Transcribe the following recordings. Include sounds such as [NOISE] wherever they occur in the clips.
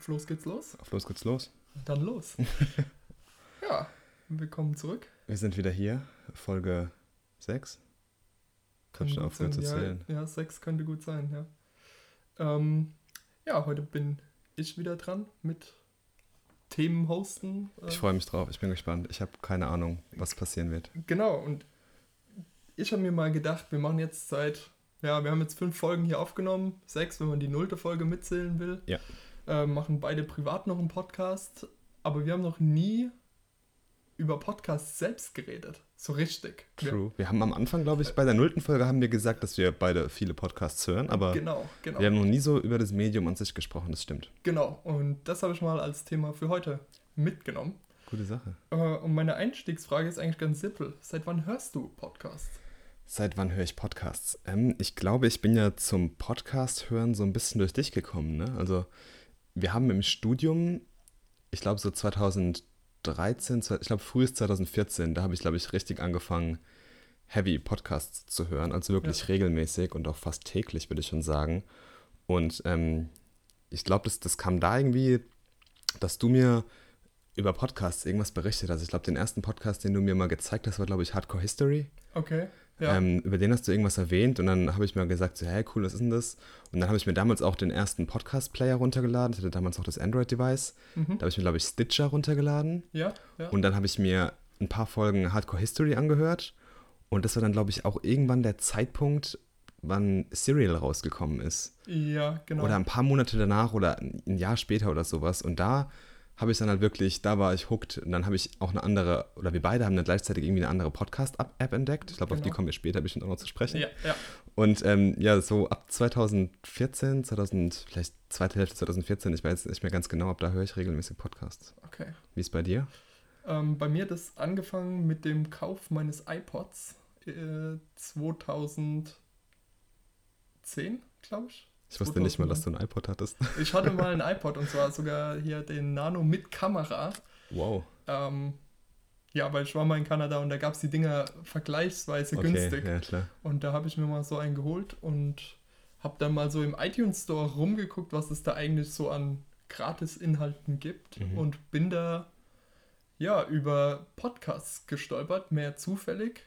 Auf los geht's los. Auf los geht's los. Dann los. [LAUGHS] ja, willkommen zurück. Wir sind wieder hier, Folge 6. Ich hab schon aufgehört zu zählen. Ja, sechs könnte gut sein, ja. Ähm, ja, heute bin ich wieder dran mit Themen hosten. Äh, Ich freue mich drauf, ich bin gespannt. Ich habe keine Ahnung, was passieren wird. Genau, und ich habe mir mal gedacht, wir machen jetzt seit, ja, wir haben jetzt fünf Folgen hier aufgenommen, sechs, wenn man die nullte Folge mitzählen will. Ja. Äh, machen beide privat noch einen Podcast, aber wir haben noch nie über Podcasts selbst geredet. So richtig. True. Wir haben am Anfang, glaube ich, bei der nullten Folge haben wir gesagt, dass wir beide viele Podcasts hören, aber genau, genau. wir haben noch nie so über das Medium an sich gesprochen, das stimmt. Genau, und das habe ich mal als Thema für heute mitgenommen. Gute Sache. Äh, und meine Einstiegsfrage ist eigentlich ganz simpel. Seit wann hörst du Podcasts? Seit wann höre ich Podcasts? Ähm, ich glaube, ich bin ja zum Podcast hören so ein bisschen durch dich gekommen. Ne? Also wir haben im Studium, ich glaube so 2013, zwei- ich glaube frühest 2014, da habe ich, glaube ich, richtig angefangen, Heavy Podcasts zu hören. Also wirklich Ja. regelmäßig und auch fast täglich, würde ich schon sagen. Und ähm, ich glaube, das, das kam da irgendwie, dass du mir über Podcasts irgendwas berichtet hast. Ich glaube, den ersten Podcast, den du mir mal gezeigt hast, war, glaube ich, Hardcore History. Okay. Ja. Ähm, über den hast du irgendwas erwähnt und dann habe ich mir gesagt, so, hey, cool, was ist denn das? Und dann habe ich mir damals auch den ersten Podcast-Player runtergeladen. Ich hatte damals auch das Android-Device. mhm. Da habe ich mir, glaube ich, Stitcher runtergeladen. ja, ja. Und dann habe ich mir ein paar Folgen Hardcore History angehört. Und das war dann, glaube ich, auch irgendwann der Zeitpunkt, wann Serial rausgekommen ist. ja, genau. Oder ein paar Monate danach oder ein Jahr später oder sowas. Und da habe ich dann halt wirklich, da war ich hooked. Und dann habe ich auch eine andere, oder wir beide haben dann gleichzeitig irgendwie eine andere Podcast-App entdeckt. Ich glaube, auf die Genau. kommen wir später bestimmt auch noch zu sprechen. ja, ja. Und ähm, ja, so ab 2014, 2000, vielleicht zweite Hälfte 2014, ich weiß nicht mehr ganz genau, ab da höre ich regelmäßig Podcasts. Okay. Wie ist bei dir? Ähm, bei mir hat es angefangen mit dem Kauf meines iPods äh, 2010, glaube ich. Ich wusste nicht mal, dass du ein iPod hattest. Ich hatte mal ein [LAUGHS] iPod und zwar sogar hier den Nano mit Kamera. Wow. Ähm, ja, weil ich war mal in Kanada und da gab es die Dinger vergleichsweise Okay, günstig. ja klar. Und da habe ich mir mal so einen geholt und habe dann mal so im iTunes Store rumgeguckt, was es da eigentlich so an Gratis-Inhalten gibt Mhm. und bin da ja über Podcasts gestolpert, mehr zufällig.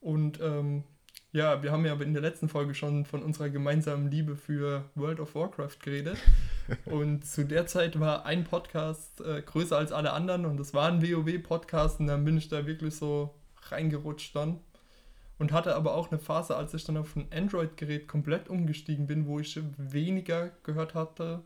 Und ähm, ja, wir haben ja in der letzten Folge schon von unserer gemeinsamen Liebe für World of Warcraft geredet. [LAUGHS] und zu der Zeit war ein Podcast äh, größer als alle anderen und das war ein WoW-Podcast und dann bin ich da wirklich so reingerutscht dann und hatte aber auch eine Phase, als ich dann auf ein Android-Gerät komplett umgestiegen bin, wo ich weniger gehört hatte,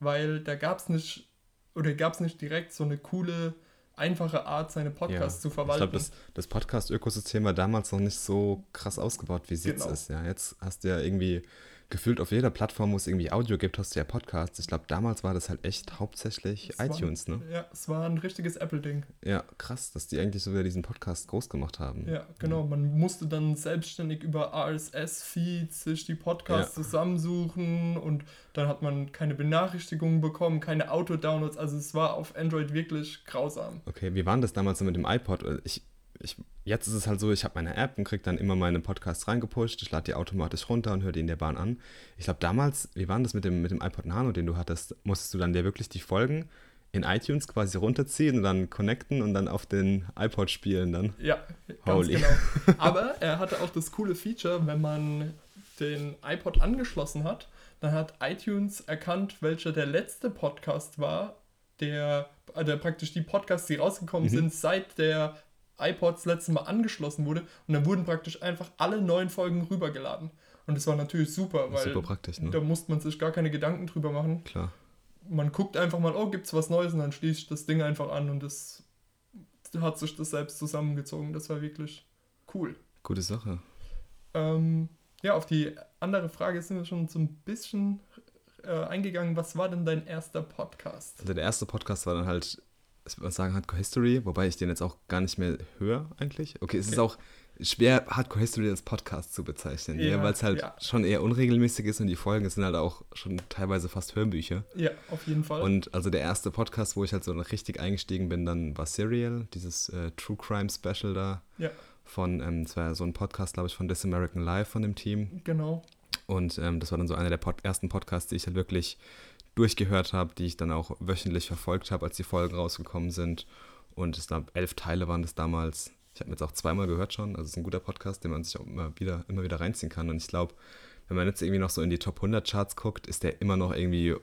weil da gab es nicht oder gab es nicht direkt so eine coole, einfache Art, seine Podcasts zu Ich verwalten. glaube, das, das Podcast-Ökosystem war damals noch nicht so krass ausgebaut, wie es jetzt Genau. ist. Ja, jetzt hast du ja irgendwie gefühlt auf jeder Plattform, wo es irgendwie Audio gibt, hast du ja Podcasts. Ich glaube, damals war das halt echt hauptsächlich Es war- iTunes, ne? Ja, es war ein richtiges Apple-Ding. Ja, krass, dass die eigentlich so wieder diesen Podcast groß gemacht haben. Ja, genau. Man musste dann selbstständig über RSS-Feeds sich die Podcasts zusammensuchen und dann hat man keine Benachrichtigungen bekommen, keine Auto-Downloads. Also es war auf Android wirklich grausam. Okay, wie war das damals so mit dem iPod? Ich, ich, jetzt ist es halt so, ich habe meine App und kriege dann immer meine Podcasts reingepusht. Ich lade die automatisch runter und höre die in der Bahn an. Ich glaube, damals, wie war denn das mit dem, mit dem iPod Nano, den du hattest? Musstest du dann dir wirklich die Folgen in iTunes quasi runterziehen und dann connecten und dann auf den iPod spielen dann? Ja, ganz Holy. genau. [LAUGHS] Aber er hatte auch das coole Feature, wenn man den iPod angeschlossen hat, dann hat iTunes erkannt, welcher der letzte Podcast war, der, äh, der praktisch die Podcasts, die rausgekommen Mhm. sind, seit der iPod das letzte Mal angeschlossen wurde. Und dann wurden praktisch einfach alle neuen Folgen rübergeladen. Und das war natürlich super, weil Super praktisch, ne? da musste man sich gar keine Gedanken drüber machen. Klar. Man guckt einfach mal, oh, gibt's was Neues und dann schließt ich das Ding einfach an und das hat sich das selbst zusammengezogen. Das war wirklich cool. Gute Sache. Ähm, ja, auf die andere Frage sind wir schon so ein bisschen äh, eingegangen. Was war denn dein erster Podcast? Also der erste Podcast war dann halt, ich würde sagen, Hardcore History, wobei ich den jetzt auch gar nicht mehr höre eigentlich. Okay, es ist Okay. auch schwer, Hardcore History als Podcast zu bezeichnen, Ja, ja, weil es halt ja. schon eher unregelmäßig ist und die Folgen sind halt auch schon teilweise fast Hörbücher. Ja, auf jeden Fall. Und also der erste Podcast, wo ich halt so richtig eingestiegen bin, dann war Serial, dieses äh, True Crime Special da ja, von, ähm, das war so ein Podcast, glaube ich, von This American Life von dem Team. genau. Und ähm, das war dann so einer der Pod ersten Podcasts, die ich halt wirklich durchgehört habe, die ich dann auch wöchentlich verfolgt habe, als die Folgen rausgekommen sind. Und es gab elf Teile waren das damals. Ich habe mir jetzt auch zweimal gehört schon. Also es ist ein guter Podcast, den man sich auch immer wieder, immer wieder reinziehen kann. Und ich glaube, wenn man jetzt irgendwie noch so in die Top 100 Charts guckt, ist der immer noch irgendwie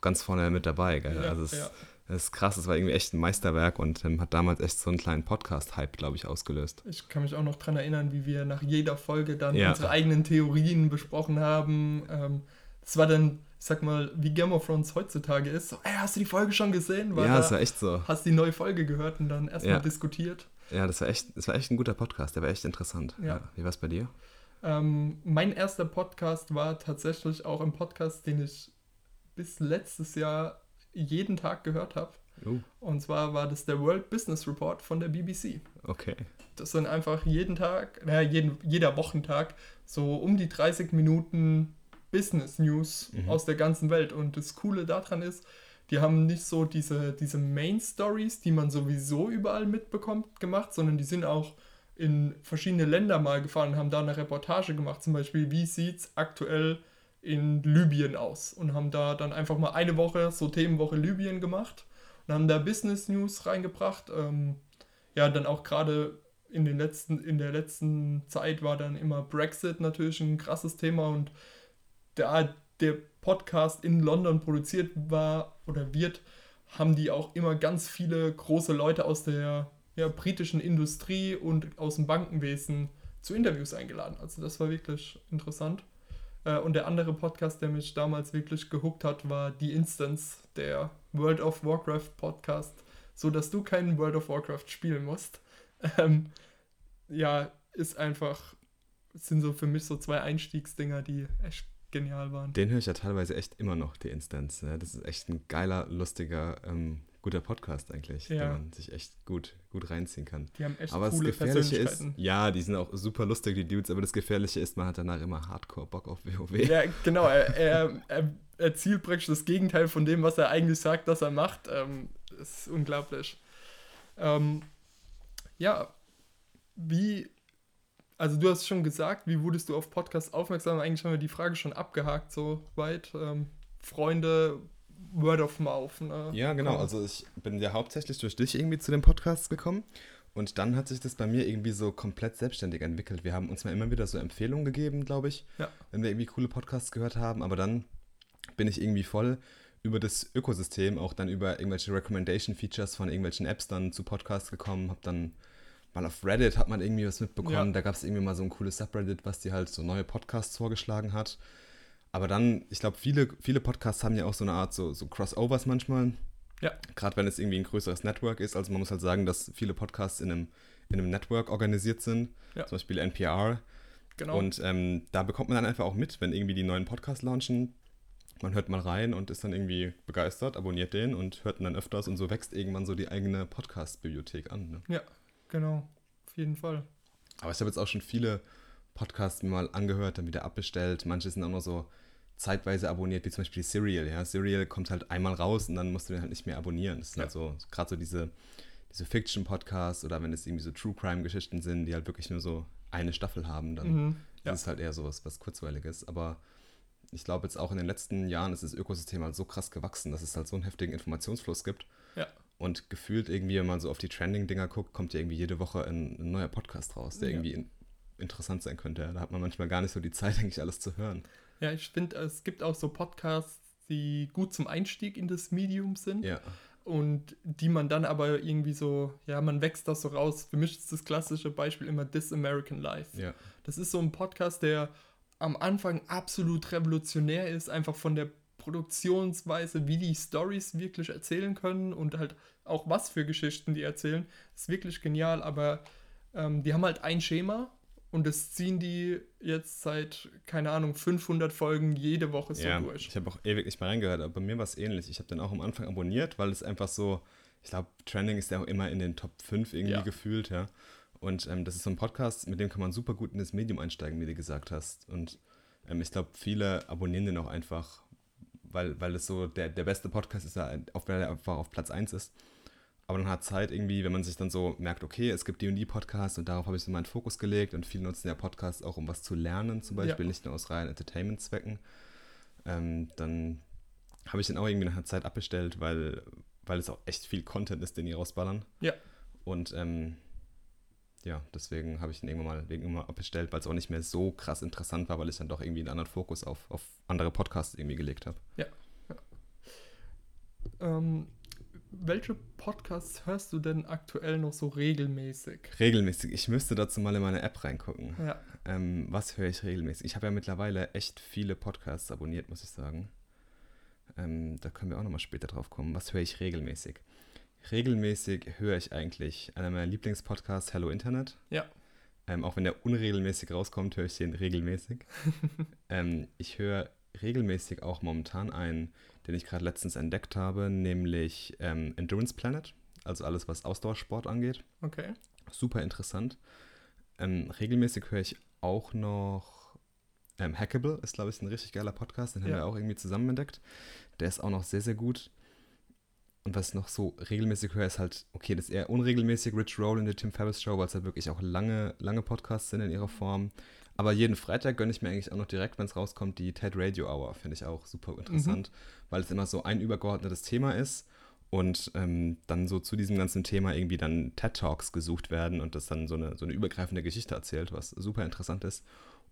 ganz vorne mit dabei. Gell? Ja, also es, ja. Das ist krass, es war irgendwie echt ein Meisterwerk und ähm, hat damals echt so einen kleinen Podcast-Hype, glaube ich, ausgelöst. Ich kann mich auch noch daran erinnern, wie wir nach jeder Folge dann ja. unsere eigenen Theorien besprochen haben. Ähm, das war dann, ich sag mal, wie Game of Thrones heutzutage ist. So, ey, hast du die Folge schon gesehen? Weil ja, das war echt so. Hast die neue Folge gehört und dann erstmal ja. diskutiert. Ja, das war, echt, das war echt ein guter Podcast, der war echt interessant. Ja. ja. Wie war es bei dir? Ähm, mein erster Podcast war tatsächlich auch ein Podcast, den ich bis letztes Jahr jeden Tag gehört habe. Uh. Und zwar war das der World Business Report von der BBC. Okay. Das sind einfach jeden Tag, naja, jeden, jeder Wochentag so um die 30 Minuten Business News mhm. aus der ganzen Welt. Und das Coole daran ist, die haben nicht so diese, diese Main Stories, die man sowieso überall mitbekommt, gemacht, sondern die sind auch in verschiedene Länder mal gefahren und haben da eine Reportage gemacht. Zum Beispiel, wie sieht es aktuell in Libyen aus und haben da dann einfach mal eine Woche, so Themenwoche Libyen gemacht und haben da Business News reingebracht. Ähm, ja, dann auch gerade in, den letzten, in der letzten Zeit war dann immer Brexit natürlich ein krasses Thema und da der Podcast in London produziert war oder wird, haben die auch immer ganz viele große Leute aus der ja, britischen Industrie und aus dem Bankenwesen zu Interviews eingeladen. Also das war wirklich interessant. Äh, und der andere Podcast, der mich damals wirklich gehuckt hat, war The Instance, der World of Warcraft Podcast, so dass du keinen World of Warcraft spielen musst. [LAUGHS] Ähm, ja, ist einfach, sind so für mich so zwei Einstiegsdinger, die echt genial waren. Den höre ich ja teilweise echt immer noch, die Instance. Ne? Das ist echt ein geiler, lustiger ähm, guter Podcast eigentlich, ja. den man sich echt gut, gut reinziehen kann. Die haben echt aber coole das Gefährliche ist, ja, die sind auch super lustig, die Dudes, aber das Gefährliche ist, man hat danach immer Hardcore Bock auf WoW. Ja, genau, er, er, er, er zielt praktisch das Gegenteil von dem, was er eigentlich sagt, dass er macht. Ähm, das ist unglaublich. Ähm, ja, wie, also du hast schon gesagt, wie wurdest du auf Podcast aufmerksam? Eigentlich haben wir die Frage schon abgehakt, so weit. Ähm, Freunde, Word of Mouth. Ne? Ja, genau. Also ich bin ja hauptsächlich durch dich irgendwie zu dem Podcast gekommen. Und dann hat sich das bei mir irgendwie so komplett selbstständig entwickelt. Wir haben uns mal immer wieder so Empfehlungen gegeben, glaube ich, ja. wenn wir irgendwie coole Podcasts gehört haben. Aber dann bin ich irgendwie voll über das Ökosystem, auch dann über irgendwelche Recommendation-Features von irgendwelchen Apps dann zu Podcasts gekommen. Hab dann mal auf Reddit hat man irgendwie was mitbekommen. Ja. Da gab es irgendwie mal so ein cooles Subreddit, was dir halt so neue Podcasts vorgeschlagen hat. Aber dann, ich glaube, viele, viele Podcasts haben ja auch so eine Art so, so Crossovers manchmal. Ja. Gerade wenn es irgendwie ein größeres Network ist. Also man muss halt sagen, dass viele Podcasts in einem, in einem Network organisiert sind. Ja. Zum Beispiel NPR. Genau. Und ähm, da bekommt man dann einfach auch mit, wenn irgendwie die neuen Podcasts launchen. Man hört mal rein und ist dann irgendwie begeistert, abonniert den und hört ihn dann öfters und so wächst irgendwann so die eigene Podcast-Bibliothek an. Ne? Ja, genau. Auf jeden Fall. Aber ich habe jetzt auch schon viele Podcasts mal angehört, dann wieder abbestellt. Manche sind auch nur so zeitweise abonniert, wie zum Beispiel Serial. Ja? Serial kommt halt einmal raus und dann musst du den halt nicht mehr abonnieren. Das sind ja. halt so, gerade so diese, diese Fiction-Podcasts oder wenn es irgendwie so True Crime-Geschichten sind, die halt wirklich nur so eine Staffel haben, dann mhm. ja. ist es halt eher so was, was Kurzweiliges. Aber ich glaube jetzt auch in den letzten Jahren ist das Ökosystem halt so krass gewachsen, dass es halt so einen heftigen Informationsfluss gibt. Ja. Und gefühlt irgendwie, wenn man so auf die Trending-Dinger guckt, kommt ja irgendwie jede Woche ein, ein neuer Podcast raus, der ja. irgendwie in, interessant sein könnte. Da hat man manchmal gar nicht so die Zeit, [LAUGHS] eigentlich alles zu hören. Ja, ich finde, es gibt auch so Podcasts, die gut zum Einstieg in das Medium sind. Ja. Und die man dann aber irgendwie so, ja, man wächst das so raus. Für mich ist das klassische Beispiel immer This American Life. Ja. Das ist so ein Podcast, der am Anfang absolut revolutionär ist, einfach von der Produktionsweise, wie die Stories wirklich erzählen können und halt auch was für Geschichten die erzählen. Ist wirklich genial, aber ähm, die haben halt ein Schema und das ziehen die jetzt seit, keine Ahnung, 500 Folgen jede Woche so ja, durch. Ich habe auch ewig nicht mal reingehört, aber bei mir war es ähnlich. Ich habe den auch am Anfang abonniert, weil es einfach so, ich glaube, Trending ist ja auch immer in den Top 5 irgendwie ja. gefühlt, ja. Und ähm, das ist so ein Podcast, mit dem kann man super gut in das Medium einsteigen, wie du gesagt hast. Und ähm, ich glaube, viele abonnieren den auch einfach, weil, weil es so der, der beste Podcast ist, der auf, der einfach auf Platz 1 ist. Aber dann hat Zeit irgendwie, wenn man sich dann so merkt, okay, es gibt die und die Podcasts und darauf habe ich so meinen Fokus gelegt und viele nutzen ja Podcasts auch, um was zu lernen, zum Beispiel, ja. nicht nur aus reinen Entertainment-Zwecken, ähm, dann habe ich den auch irgendwie nach einer Zeit abbestellt, weil, weil es auch echt viel Content ist, den die rausballern. Ja. Und ähm, ja, deswegen habe ich ihn irgendwann mal, irgendwann mal abbestellt, weil es auch nicht mehr so krass interessant war, weil ich dann doch irgendwie einen anderen Fokus auf, auf andere Podcasts irgendwie gelegt habe. Ja. ja. Ähm, welche Podcasts hörst du denn aktuell noch so regelmäßig? Regelmäßig. Ich müsste dazu mal in meine App reingucken. Ja. Ähm, was höre ich regelmäßig? Ich habe ja mittlerweile echt viele Podcasts abonniert, muss ich sagen. Ähm, da können wir auch nochmal später drauf kommen. Was höre ich regelmäßig? Regelmäßig höre ich eigentlich einer meiner Lieblingspodcasts, Hello Internet. Ja. Ähm, auch wenn der unregelmäßig rauskommt, höre ich den regelmäßig. [LAUGHS] ähm, ich höre regelmäßig auch momentan einen, den ich gerade letztens entdeckt habe, nämlich ähm, Endurance Planet, also alles, was Ausdauersport angeht. Okay. Super interessant. Ähm, regelmäßig höre ich auch noch ähm, Hackable, ist glaube ich ein richtig geiler Podcast, den haben Ja. wir auch irgendwie zusammen entdeckt. Der ist auch noch sehr, sehr gut. Und was ich noch so regelmäßig höre, ist halt, okay, das ist eher unregelmäßig, Rich Roll in der Tim Ferriss Show, weil es halt wirklich auch lange, lange Podcasts sind in ihrer Form. Aber jeden Freitag gönne ich mir eigentlich auch noch direkt, wenn es rauskommt, die TED Radio Hour. Finde ich auch super interessant, weil es immer so ein übergeordnetes Thema ist und ähm, dann so zu diesem ganzen Thema irgendwie dann TED Talks gesucht werden und das dann so eine, so eine übergreifende Geschichte erzählt, was super interessant ist.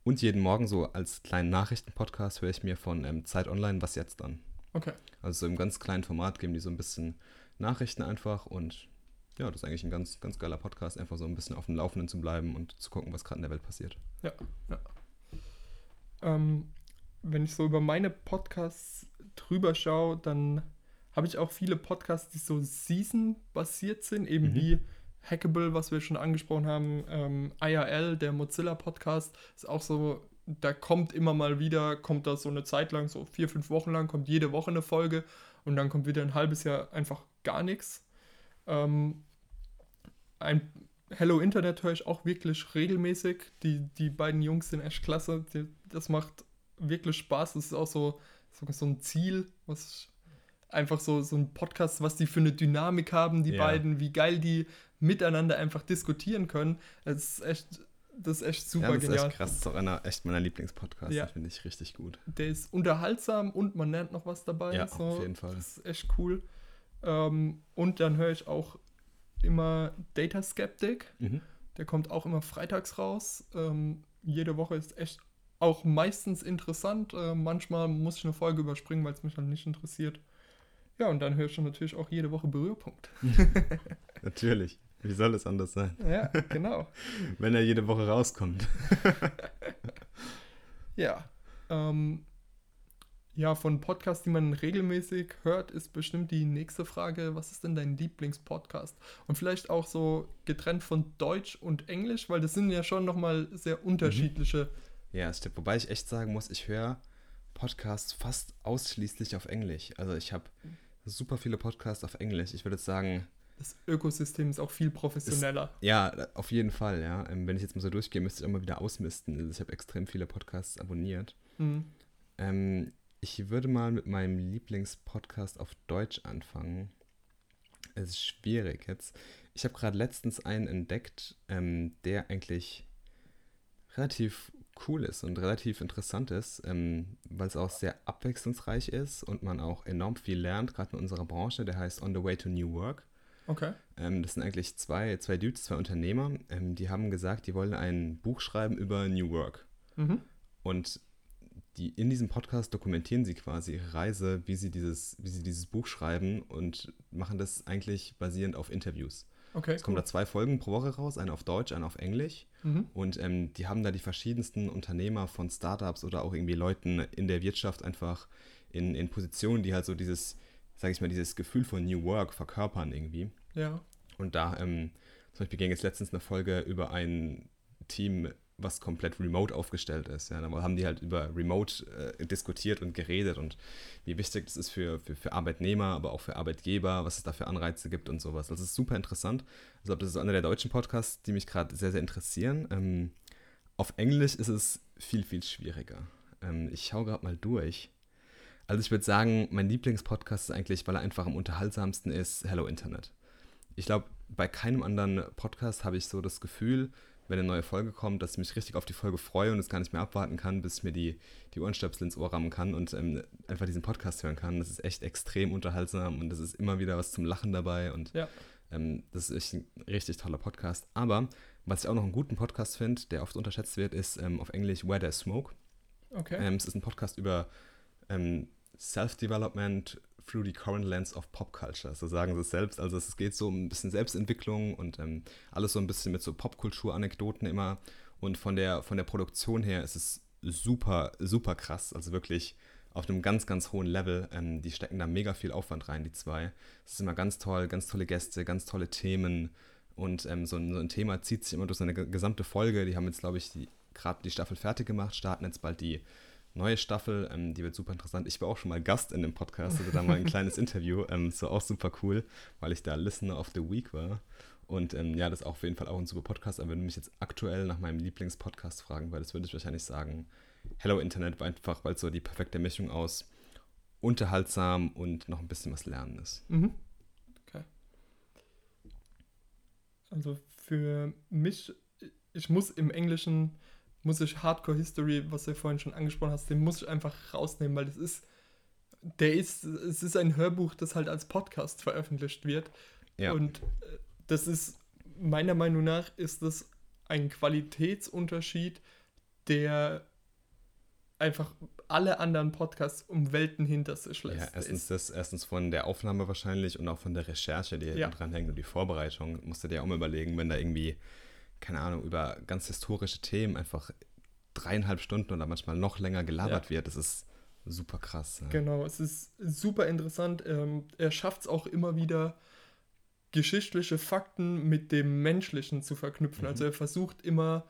Und jeden Morgen so als kleinen Nachrichtenpodcast höre ich mir von ähm, Zeit Online, was jetzt dann? Okay. Also so im ganz kleinen Format geben die so ein bisschen Nachrichten einfach und ja, das ist eigentlich ein ganz, ganz geiler Podcast, einfach so ein bisschen auf dem Laufenden zu bleiben und zu gucken, was gerade in der Welt passiert. Ja, ja. Ähm, wenn ich so über meine Podcasts drüber schaue, dann habe ich auch viele Podcasts, die so Season-basiert sind, eben Mhm. wie Hackable, was wir schon angesprochen haben, ähm, IRL, der Mozilla-Podcast, ist auch so, da kommt immer mal wieder, kommt da so eine Zeit lang, so vier, fünf Wochen lang, kommt jede Woche eine Folge und dann kommt wieder ein halbes Jahr einfach gar nichts. Ähm, ein Hello Internet höre ich auch wirklich regelmäßig. Die, die beiden Jungs sind echt klasse. Die, das macht wirklich Spaß. Das ist auch so, so, so ein Ziel, was ich- einfach so, so ein Podcast, was die für eine Dynamik haben, die Ja. beiden, wie geil die miteinander einfach diskutieren können. Das ist echt, das ist echt super ja, das genial. ist echt krass. Das ist auch einer echt meiner Lieblingspodcasts. Ja. Finde ich richtig gut. Der ist unterhaltsam und man lernt noch was dabei. Ja, so. auf jeden Fall. Das ist echt cool. Ähm, und dann höre ich auch immer Data Skeptic. Mhm. Der kommt auch immer freitags raus. Ähm, jede Woche ist echt auch meistens interessant. Äh, manchmal muss ich eine Folge überspringen, weil es mich dann nicht interessiert. Ja, und dann höre ich dann natürlich auch jede Woche Berührpunkt. [LAUGHS] Natürlich. Wie soll es anders sein? Ja, genau. [LAUGHS] Wenn er jede Woche rauskommt. [LAUGHS] Ja. Ähm, ja, von Podcasts, die man regelmäßig hört, ist bestimmt die nächste Frage, was ist denn dein Lieblingspodcast? Und vielleicht auch so getrennt von Deutsch und Englisch, weil das sind ja schon nochmal sehr unterschiedliche. Ja, es stimmt. Wobei ich echt sagen muss, ich höre Podcasts fast ausschließlich auf Englisch. Also ich habe super viele Podcasts auf Englisch. Ich würde jetzt sagen, Das Ökosystem ist auch viel professioneller. ja, auf jeden Fall, ja. Ähm, Wenn ich jetzt mal so durchgehe, müsste ich auch mal wieder ausmisten. Also ich habe extrem viele Podcasts abonniert. Mhm. Ähm, ich würde mal mit meinem Lieblingspodcast auf Deutsch anfangen. Es ist schwierig jetzt. Ich habe gerade letztens einen entdeckt, ähm, der eigentlich relativ cool ist und relativ interessant ist, ähm, weil es auch sehr abwechslungsreich ist und man auch enorm viel lernt, gerade in unserer Branche. Der heißt On the Way to New Work. Okay. Ähm, das sind eigentlich zwei, zwei Dudes, zwei Unternehmer. Ähm, die haben gesagt, die wollen ein Buch schreiben über New Work. Mhm. Und die, in diesem Podcast dokumentieren sie quasi ihre Reise, wie sie, dieses, wie sie dieses Buch schreiben und machen das eigentlich basierend auf Interviews. Okay. Es kommen da zwei Folgen pro Woche raus, eine auf Deutsch, eine auf Englisch. Mhm. Und ähm, die haben da die verschiedensten Unternehmer von Startups oder auch irgendwie Leuten in der Wirtschaft einfach in, in Positionen, die halt so dieses, sage ich mal, dieses Gefühl von New Work verkörpern irgendwie. Ja. Und da, ähm, zum Beispiel ging jetzt letztens eine Folge über ein Team, was komplett remote aufgestellt ist. Ja, da haben die halt über Remote äh, diskutiert und geredet und wie wichtig das ist für, für, für Arbeitnehmer, aber auch für Arbeitgeber, was es da für Anreize gibt und sowas. Das ist super interessant. Also das ist einer der deutschen Podcasts, die mich gerade sehr, sehr interessieren. Ähm, auf Englisch ist es viel, viel schwieriger. Ähm, ich schaue gerade mal durch. Also ich würde sagen, mein Lieblingspodcast ist eigentlich, weil er einfach am unterhaltsamsten ist, Hello Internet. Ich glaube, bei keinem anderen Podcast habe ich so das Gefühl, wenn eine neue Folge kommt, dass ich mich richtig auf die Folge freue und es gar nicht mehr abwarten kann, bis ich mir die, die Ohrenstöpsel ins Ohr rammen kann und ähm, einfach diesen Podcast hören kann. Das ist echt extrem unterhaltsam und es ist immer wieder was zum Lachen dabei und Ja. ähm, das ist echt ein richtig toller Podcast. Aber was ich auch noch einen guten Podcast finde, der oft unterschätzt wird, ist ähm, auf Englisch Where There's Smoke. Okay. Ähm, es ist ein Podcast über ähm, Self-Development through the current lens of Pop Culture. So sagen sie es selbst. Also es geht so um ein bisschen Selbstentwicklung und ähm, alles so ein bisschen mit so Popkultur-Anekdoten immer. Und von der, von der Produktion her ist es super, super krass. Also wirklich auf einem ganz, ganz hohen Level. Ähm, die stecken da mega viel Aufwand rein, die zwei. Es ist immer ganz toll, ganz tolle Gäste, ganz tolle Themen. Und ähm, so, ein, so ein Thema zieht sich immer durch so eine ge- gesamte Folge. Die haben jetzt, glaube ich, gerade die Staffel fertig gemacht, starten jetzt bald die neue Staffel. Ähm, die wird super interessant. Ich war auch schon mal Gast in dem Podcast, hatte da mal ein [LAUGHS] kleines Interview. Ähm, das war auch super cool, weil ich da Listener of the Week war. Und ähm, ja, das ist auf jeden Fall auch ein super Podcast. Aber wenn du mich jetzt aktuell nach meinem Lieblingspodcast fragen würdest, würde ich wahrscheinlich sagen, Hello Internet, weil einfach, weil es so die perfekte Mischung aus unterhaltsam und noch ein bisschen was lernen ist. Mhm. Okay. Also für mich, ich muss im Englischen, muss ich Hardcore History, was du vorhin schon angesprochen hast, den muss ich einfach rausnehmen, weil das ist, der ist, es ist ein Hörbuch, das halt als Podcast veröffentlicht wird. Ja. Und äh, das ist, meiner Meinung nach, ist das ein Qualitätsunterschied, der einfach alle anderen Podcasts um Welten hinter sich lässt. Ja, erstens, das, erstens von der Aufnahme wahrscheinlich und auch von der Recherche, die Ja. ja. dran hängt und die Vorbereitung. Musst du dir auch mal überlegen, wenn da irgendwie, keine Ahnung, über ganz historische Themen einfach dreieinhalb Stunden oder manchmal noch länger gelabert Ja. wird. Das ist super krass. Ja. Genau, es ist super interessant. Ähm, er schafft es auch immer wieder, geschichtliche Fakten mit dem Menschlichen zu verknüpfen. Mhm. Also er versucht immer,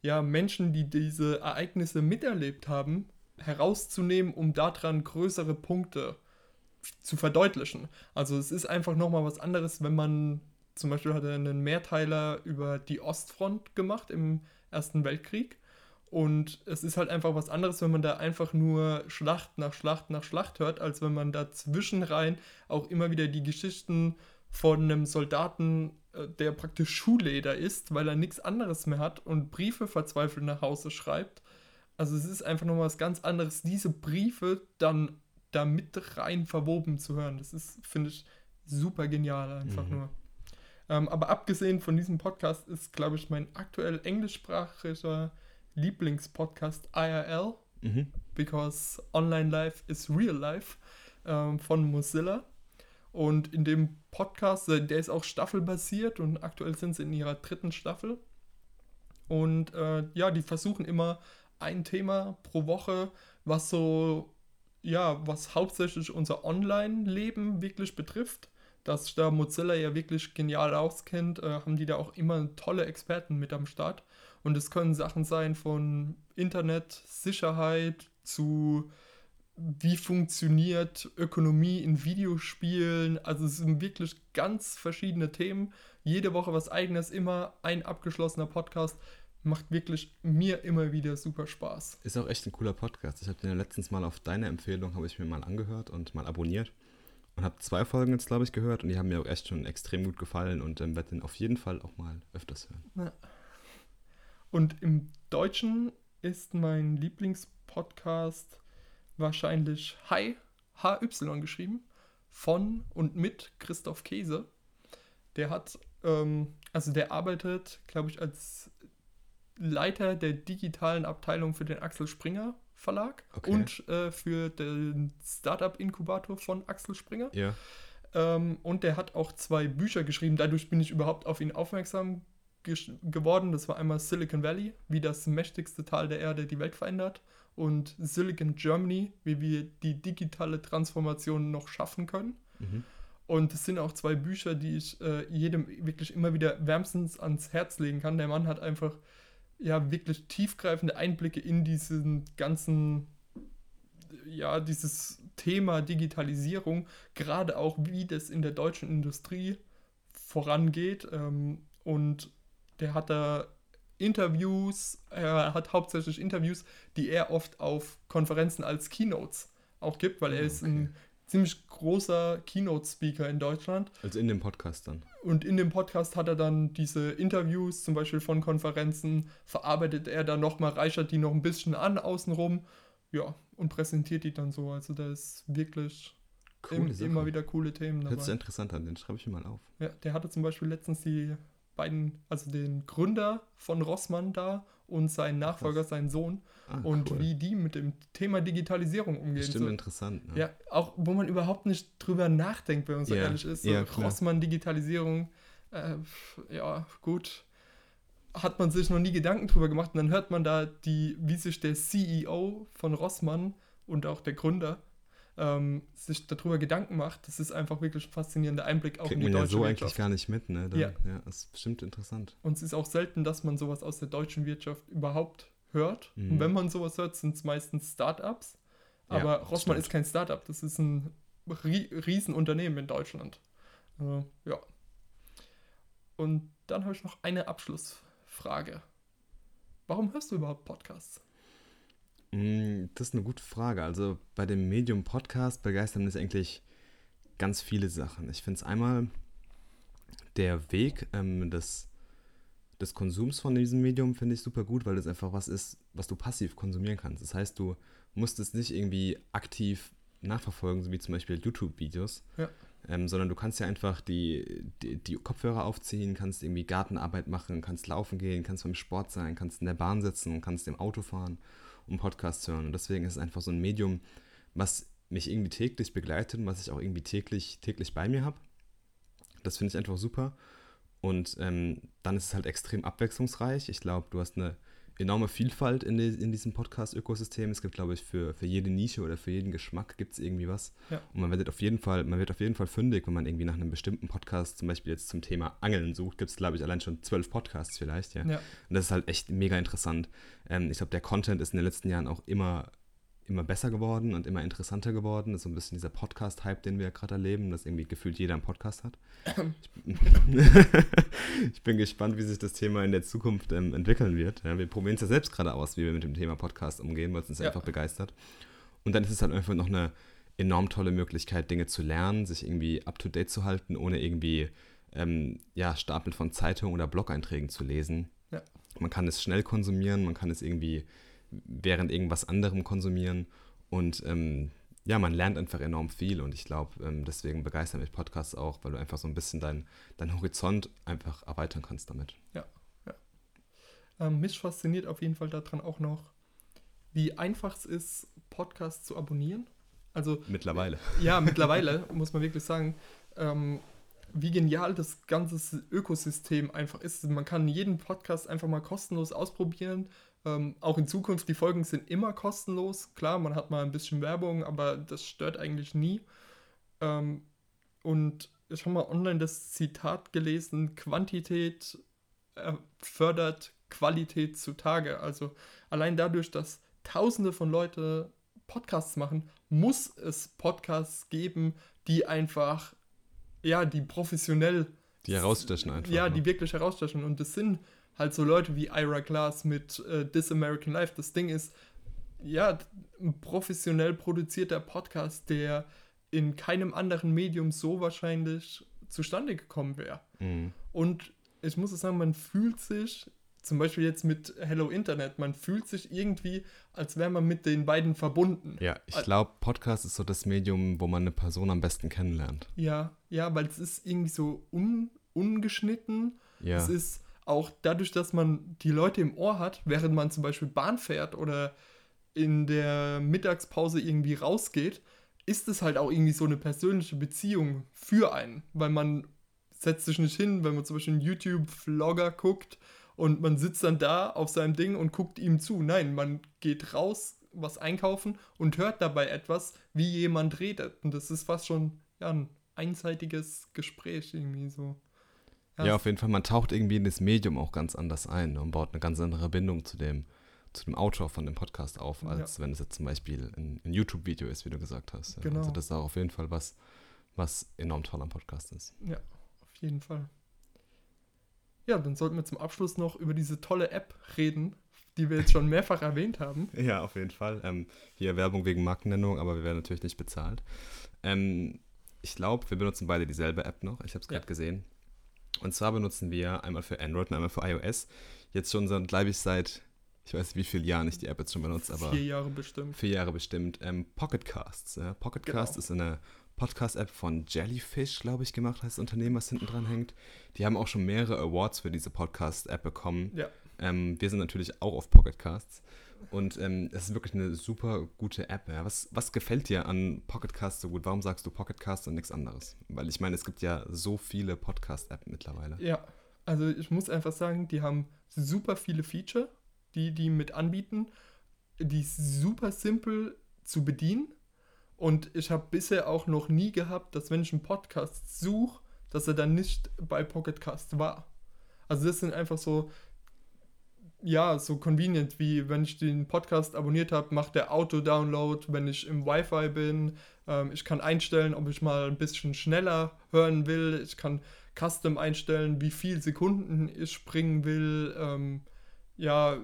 ja, Menschen, die diese Ereignisse miterlebt haben, herauszunehmen, um daran größere Punkte zu verdeutlichen. Also es ist einfach nochmal was anderes, wenn man, zum Beispiel hat er einen Mehrteiler über die Ostfront gemacht im Ersten Weltkrieg. Und es ist halt einfach was anderes, wenn man da einfach nur Schlacht nach Schlacht nach Schlacht hört, als wenn man da zwischenrein auch immer wieder die Geschichten von einem Soldaten, äh, der praktisch Schuhleder ist, weil er nichts anderes mehr hat und Briefe verzweifelt nach Hause schreibt. Also es ist einfach nochmal was ganz anderes, diese Briefe dann da mit rein verwoben zu hören. Das ist, finde ich, super genial einfach Mhm. nur. Ähm, aber abgesehen von diesem Podcast ist, glaube ich, mein aktuell englischsprachiger Lieblingspodcast IRL, Mhm. because Online Life is Real Life ähm, von Mozilla. Und in dem Podcast, der ist auch staffelbasiert und aktuell sind sie in ihrer dritten Staffel. Und äh, ja, die versuchen immer ein Thema pro Woche, was so, ja, was hauptsächlich unser Online-Leben wirklich betrifft. Dass da Mozilla ja wirklich genial auskennt, äh, haben die da auch immer tolle Experten mit am Start. Und es können Sachen sein von Internet, Sicherheit zu wie funktioniert Ökonomie in Videospielen. Also es sind wirklich ganz verschiedene Themen. Jede Woche was eigenes, immer ein abgeschlossener Podcast. Macht wirklich mir immer wieder super Spaß. Ist auch echt ein cooler Podcast. Ich habe den letztens mal auf deine Empfehlung, habe ich mir mal angehört und mal abonniert. Und habe zwei Folgen jetzt, glaube ich, gehört und die haben mir auch echt schon extrem gut gefallen und ähm, werde den auf jeden Fall auch mal öfters hören. Und im Deutschen ist mein Lieblingspodcast wahrscheinlich Hi, HY geschrieben, von und mit Christoph Käse. Der hat, ähm, also der arbeitet, glaube ich, als Leiter der digitalen Abteilung für den Axel Springer Verlag Okay. und äh, für den Startup-Inkubator von Axel Springer. Ja. Ähm, und der hat auch zwei Bücher geschrieben. Dadurch bin ich überhaupt auf ihn aufmerksam geworden. Das war einmal Silicon Valley, wie das mächtigste Tal der Erde die Welt verändert. Und Silicon Germany, wie wir die digitale Transformation noch schaffen können. Mhm. Und es sind auch zwei Bücher, die ich äh, jedem wirklich immer wieder wärmstens ans Herz legen kann. Der Mann hat einfach ja wirklich tiefgreifende Einblicke in diesen ganzen, ja, dieses Thema Digitalisierung, gerade auch wie das in der deutschen Industrie vorangeht. Ähm, und der hat da Interviews, er hat hauptsächlich Interviews, die er oft auf Konferenzen als Keynotes auch gibt, weil er ist ein ziemlich großer Keynote-Speaker in Deutschland. Also in dem Podcast dann. Und in dem Podcast hat er dann diese Interviews, zum Beispiel von Konferenzen, verarbeitet er dann nochmal, reichert die noch ein bisschen an außenrum. Ja, und präsentiert die dann so. Also da ist wirklich im, immer wieder coole Themen dabei. Hört sich interessant an, den schreibe ich mal auf. Ja, der hatte zum Beispiel letztens die beiden, also den Gründer von Rossmann da und seinen Nachfolger, Krass. seinen Sohn. Ah, und cool. wie die mit dem Thema Digitalisierung umgehen. Bestimmt so. interessant. Ne? Ja, auch wo man überhaupt nicht drüber nachdenkt, wenn man so ja. ehrlich ist. So ja, Rossmann, Digitalisierung, äh, ja, gut. Hat man sich noch nie Gedanken drüber gemacht und dann hört man da die, wie sich der CEO von Rossmann und auch der Gründer ähm, sich darüber Gedanken macht, das ist einfach wirklich ein faszinierender Einblick auch Kriegt in die man deutsche ja so Wirtschaft. eigentlich gar nicht mit, ne? Dann, ja. ja, das ist bestimmt interessant. Und es ist auch selten, dass man sowas aus der deutschen Wirtschaft überhaupt hört. Mhm. Und wenn man sowas hört, sind es meistens Startups. Aber ja, Rossmann stimmt. ist kein Startup, das ist ein Riesenunternehmen in Deutschland. Äh, ja. Und dann habe ich noch eine Abschlussfrage. Warum hörst du überhaupt Podcasts? Mm, das ist eine gute Frage. Also bei dem Medium Podcast begeistern mich eigentlich ganz viele Sachen. Ich finde es einmal der Weg ähm, des, des Konsums von diesem Medium finde ich super gut, weil das einfach was ist, was du passiv konsumieren kannst. Das heißt, du musst es nicht irgendwie aktiv nachverfolgen, so wie zum Beispiel YouTube-Videos, ja. ähm, sondern du kannst ja einfach die, die, die, Kopfhörer aufziehen, kannst irgendwie Gartenarbeit machen, kannst laufen gehen, kannst beim Sport sein, kannst in der Bahn sitzen, kannst im Auto fahren um Podcasts zu hören. Und deswegen ist es einfach so ein Medium, was mich irgendwie täglich begleitet und was ich auch irgendwie täglich, täglich bei mir habe. Das finde ich einfach super. Und ähm, dann ist es halt extrem abwechslungsreich. Ich glaube, du hast eine enorme Vielfalt in, die, in diesem Podcast-Ökosystem. Es gibt, glaube ich, für, für jede Nische oder für jeden Geschmack gibt es irgendwie was. Ja. Und man wird auf jeden Fall, man wird auf jeden Fall fündig, wenn man irgendwie nach einem bestimmten Podcast, zum Beispiel jetzt zum Thema Angeln sucht, gibt es, glaube ich, allein schon zwölf Podcasts vielleicht, ja. ja. Und das ist halt echt mega interessant. Ähm, ich glaube, der Content ist in den letzten Jahren auch immer immer besser geworden und immer interessanter geworden. Das ist so ein bisschen dieser Podcast-Hype, den wir gerade erleben, dass irgendwie gefühlt jeder einen Podcast hat. [COUGHS] ich bin gespannt, wie sich das Thema in der Zukunft ähm, entwickeln wird. Ja, wir probieren es ja selbst gerade aus, wie wir mit dem Thema Podcast umgehen, weil es uns ja. einfach begeistert. Und dann ist es halt einfach noch eine enorm tolle Möglichkeit, Dinge zu lernen, sich irgendwie up-to-date zu halten, ohne irgendwie ähm, ja, Stapel von Zeitungen oder Blog-Einträgen zu lesen. Ja. Man kann es schnell konsumieren, man kann es irgendwie während irgendwas anderem konsumieren. Und ähm, ja, man lernt einfach enorm viel und ich glaube, ähm, deswegen begeistern mich Podcasts auch, weil du einfach so ein bisschen deinen dein Horizont einfach erweitern kannst damit. Ja, ja. Ähm, mich fasziniert auf jeden Fall daran auch noch, wie einfach es ist, Podcasts zu abonnieren. Also, mittlerweile. Ja, mittlerweile, [LAUGHS] muss man wirklich sagen. Ähm, wie genial das ganze Ökosystem einfach ist. Man kann jeden Podcast einfach mal kostenlos ausprobieren ähm, auch in Zukunft, die Folgen sind immer kostenlos. Klar, man hat mal ein bisschen Werbung, aber das stört eigentlich nie. Ähm, und ich habe mal online das Zitat gelesen, Quantität äh, fördert Qualität zutage. Also allein dadurch, dass tausende von Leuten Podcasts machen, muss es Podcasts geben, die einfach, ja, die professionell... Die herausstechen einfach. Ja, ne? die wirklich herausstechen. Und das sind halt so Leute wie Ira Glass mit äh, This American Life. Das Ding ist, ja, ein professionell produzierter Podcast, der in keinem anderen Medium so wahrscheinlich zustande gekommen wäre. Mhm. Und ich muss sagen, man fühlt sich, zum Beispiel jetzt mit Hello Internet, man fühlt sich irgendwie, als wäre man mit den beiden verbunden. Ja, ich glaube, Podcast ist so das Medium, wo man eine Person am besten kennenlernt. Ja, ja, weil es ist irgendwie so un, ungeschnitten. Ja. Es ist auch dadurch, dass man die Leute im Ohr hat, während man zum Beispiel Bahn fährt oder in der Mittagspause irgendwie rausgeht, ist es halt auch irgendwie so eine persönliche Beziehung für einen, weil man setzt sich nicht hin, wenn man zum Beispiel einen YouTube-Vlogger guckt und man sitzt dann da auf seinem Ding und guckt ihm zu. Nein, man geht raus, was einkaufen und hört dabei etwas, wie jemand redet. Und das ist fast schon ja, ein einseitiges Gespräch irgendwie so. Ja. auf jeden Fall, man taucht irgendwie in das Medium auch ganz anders ein und baut eine ganz andere Bindung zu dem, zu dem Autor von dem Podcast auf, als ja. wenn es jetzt zum Beispiel ein, ein YouTube-Video ist, wie du gesagt hast. Ja. Genau. Also das ist auch auf jeden Fall was, was enorm toll am Podcast ist. Ja, auf jeden Fall. Ja, dann sollten wir zum Abschluss noch über diese tolle App reden, die wir jetzt schon [LAUGHS] mehrfach erwähnt haben. Ja, auf jeden Fall. Ähm, hier Werbung wegen Markennennung, aber wir werden natürlich nicht bezahlt. Ähm, ich glaube, wir benutzen beide dieselbe App noch. Ich habe es gerade Ja. gesehen. Und zwar benutzen wir einmal für Android und einmal für iOS. Jetzt schon glaube ich, seit, ich weiß nicht, wie viele Jahren ich die App jetzt schon benutze, aber Vier Jahre bestimmt. vier Jahre bestimmt. Ähm, Pocket Casts. Ja? Pocket Genau. Cast ist eine Podcast-App von Jellyfish, glaube ich, gemacht, heißt das Unternehmen, was hinten dran hängt. Die haben auch schon mehrere Awards für diese Podcast-App bekommen. Ja. Ähm, wir sind natürlich auch auf Pocket Casts. Und ähm, es ist wirklich eine super gute App. Ja. Was, was gefällt dir an Pocket Cast so gut? Warum sagst du Pocket Cast und nichts anderes? Weil ich meine, es gibt ja so viele Podcast-App mittlerweile. Ja, also ich muss einfach sagen, die haben super viele Feature, die die mit anbieten. Die ist super simpel zu bedienen. Und ich habe bisher auch noch nie gehabt, dass wenn ich einen Podcast suche, dass er dann nicht bei Pocketcast war. Also das sind einfach so, ja, so convenient, wie wenn ich den Podcast abonniert habe, macht der Auto-Download, wenn ich im Wi-Fi bin. Ähm, ich kann einstellen, ob ich mal ein bisschen schneller hören will. Ich kann Custom einstellen, wie viel Sekunden ich springen will. Ähm, ja,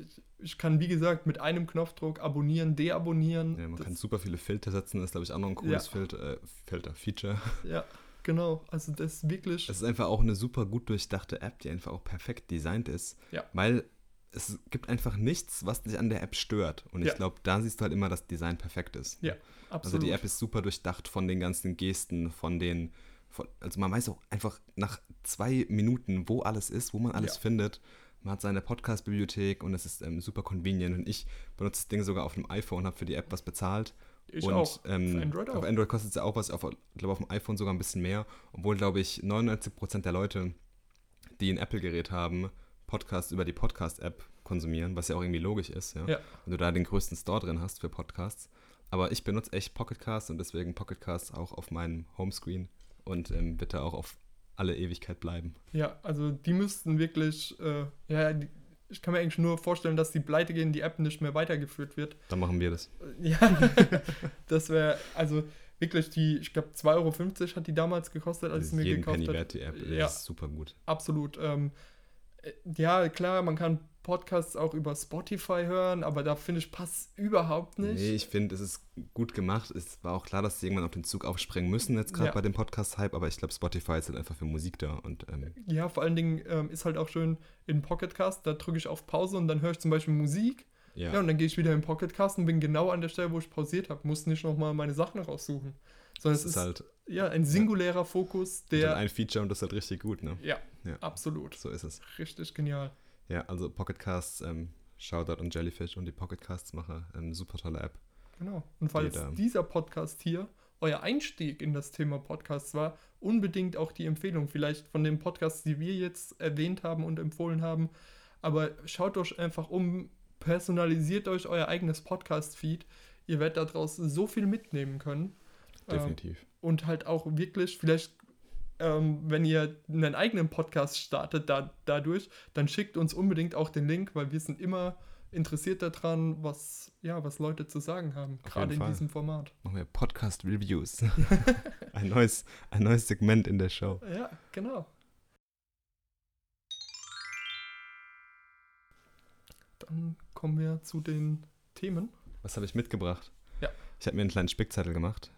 ich, ich kann, wie gesagt, mit einem Knopfdruck abonnieren, deabonnieren. Ja, man Das- kann super viele Filter setzen, das ist, glaube ich, auch noch ein cooles Ja. Filter, äh, Filter, Feature. ja, [LAUGHS] genau. Also das ist wirklich. Es ist einfach auch eine super gut durchdachte App, die einfach auch perfekt designt ist. Ja. Weil es gibt einfach nichts, was dich an der App stört. Und ich Ja. glaube, da siehst du halt immer, dass Design perfekt ist. Ja, Also absolut. die App ist super durchdacht von den ganzen Gesten, von den. Von, also man weiß auch einfach nach zwei Minuten, wo alles ist, wo man alles Ja. findet. Man hat seine Podcast-Bibliothek und es ist ähm, super convenient. Und ich benutze das Ding sogar auf einem iPhone, habe für die App was bezahlt. Ich und auch. Ähm, Auf Android auch. auf Android kostet es ja auch was, auf, glaube auf dem iPhone sogar ein bisschen mehr. Obwohl, glaube ich, 99% der Leute, die ein Apple-Gerät haben, Podcasts über die Podcast-App konsumieren, was ja auch irgendwie logisch ist, ja. Ja. Wenn du da den größten Store drin hast für Podcasts. Aber ich benutze echt Pocketcast und deswegen Pocketcast auch auf meinem Homescreen und ähm, bitte auch auf alle Ewigkeit bleiben. Ja, also die müssten wirklich, äh, ja, die, ich kann mir eigentlich nur vorstellen, dass die pleite gehen, die App nicht mehr weitergeführt wird. Dann machen wir das. Ja, [LAUGHS] das wäre, also wirklich die, ich glaube 2,50 Euro hat die damals gekostet, als ich mir jeden gekauft Penny habe. wert, die App. Ja. ist super gut. Absolut. Ähm, äh, ja, klar, man kann Podcasts auch über Spotify hören, aber da finde ich, passt überhaupt nicht. Nee, ich finde, es ist gut gemacht. Es war auch klar, dass sie irgendwann auf den Zug aufspringen müssen, jetzt gerade Ja. bei dem Podcast-Hype, aber ich glaube, Spotify ist halt einfach für Musik da und ähm, Ja, vor allen Dingen ähm, ist halt auch schön in Pocketcast, da drücke ich auf Pause und dann höre ich zum Beispiel Musik. ja. Ja, und dann gehe ich wieder in Pocketcast und bin genau an der Stelle, wo ich pausiert habe. Muss nicht nochmal meine Sachen raussuchen. Sondern es es ist halt ja ein singulärer Fokus, der, der. ein Feature und das ist halt richtig gut, ne? Ja, Ja. absolut. So ist es. Richtig genial. Ja, also Pocketcasts, ähm, Shoutout an Jellyfish und die Pocketcasts-Macher, ähm, super tolle App. Genau. Und falls Jeder. dieser Podcast hier euer Einstieg in das Thema Podcasts war, unbedingt auch die Empfehlung, vielleicht von den Podcasts, die wir jetzt erwähnt haben und empfohlen haben. Aber schaut euch einfach um, personalisiert euch euer eigenes Podcast-Feed. Ihr werdet daraus so viel mitnehmen können. Ähm, Definitiv. und halt auch wirklich, vielleicht, ähm, wenn ihr einen eigenen Podcast startet da, dadurch, dann schickt uns unbedingt auch den Link, weil wir sind immer interessiert daran, was, ja, was Leute zu sagen haben, Auf gerade in diesem Format. Machen wir Podcast-Reviews. [LAUGHS] ein, neues, ein neues Segment in der Show. Ja, genau. Dann kommen wir zu den Themen. Was habe ich mitgebracht? Ja. Ich habe mir einen kleinen Spickzettel gemacht.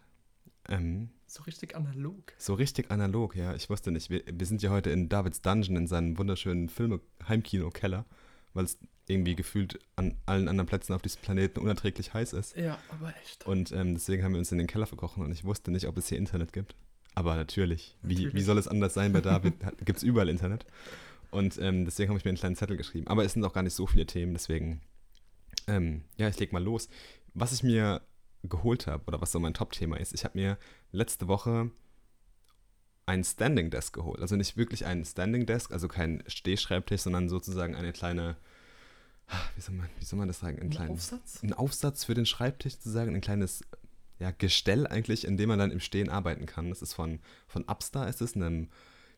Ähm, So richtig analog. so richtig analog, ja. Ich wusste nicht. Wir, wir sind ja heute in Davids Dungeon in seinem wunderschönen Filme Heimkino-Keller, weil es irgendwie gefühlt an allen anderen Plätzen auf diesem Planeten unerträglich heiß ist. Ja, aber echt. Und ähm, deswegen haben wir uns in den Keller verkrochen und ich wusste nicht, ob es hier Internet gibt. Aber natürlich. Wie, Natürlich. wie soll es anders sein bei David? Gibt es überall Internet. Und ähm, deswegen habe ich mir einen kleinen Zettel geschrieben. Aber es sind auch gar nicht so viele Themen, deswegen. Ähm, ja, ich leg mal los. Was ich mir geholt habe oder was so mein Top-Thema ist, ich habe mir letzte Woche ein Standing Desk geholt. Also nicht wirklich ein Standing Desk, also kein Stehschreibtisch, sondern sozusagen eine kleine, wie soll man, wie soll man das sagen, einen Ein kleinen Aufsatz? ein Aufsatz für den Schreibtisch sozusagen, ein kleines ja, Gestell eigentlich, in dem man dann im Stehen arbeiten kann. Das ist von, von Upstar, ist es, einem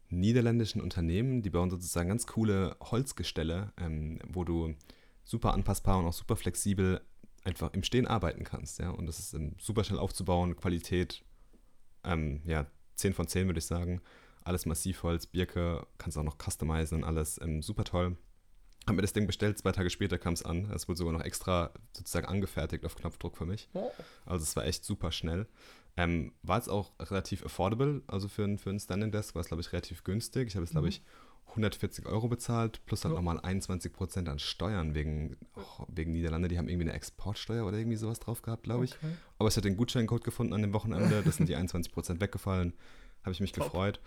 niederländischen Unternehmen. Die bauen sozusagen ganz coole Holzgestelle, ähm, wo du super anpassbar und auch super flexibel einfach im Stehen arbeiten kannst. Ja? Und das ist ähm, super schnell aufzubauen, Qualität, ähm, ja, 10 von 10 würde ich sagen. Alles Massivholz, Birke, kannst auch noch customizen und alles, ähm, super toll. Hab mir das Ding bestellt, zwei Tage später kam es an. Es wurde sogar noch extra sozusagen angefertigt auf Knopfdruck für mich. Also es war echt super schnell. Ähm, war jetzt auch relativ affordable, also für, ein- für ein Standing Desk war es, glaube ich, relativ günstig. Ich habe jetzt, glaube Mhm. Ich, 140 Euro bezahlt, plus halt Ja. nochmal 21% an Steuern wegen, auch wegen Niederlande. Die haben irgendwie eine Exportsteuer oder irgendwie sowas drauf gehabt, glaube ich. Okay. Aber ich hatte den Gutscheincode gefunden an dem Wochenende, das sind die 21% weggefallen. Habe ich mich Top. gefreut.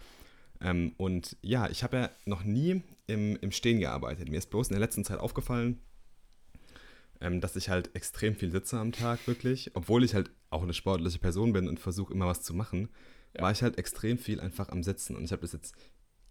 Ähm, und ja, ich habe ja noch nie im, im Stehen gearbeitet. Mir ist bloß in der letzten Zeit aufgefallen, ähm, dass ich halt extrem viel sitze am Tag, wirklich. Obwohl ich halt auch eine sportliche Person bin und versuche immer was zu machen, Ja. war ich halt extrem viel einfach am Sitzen. Und ich habe das jetzt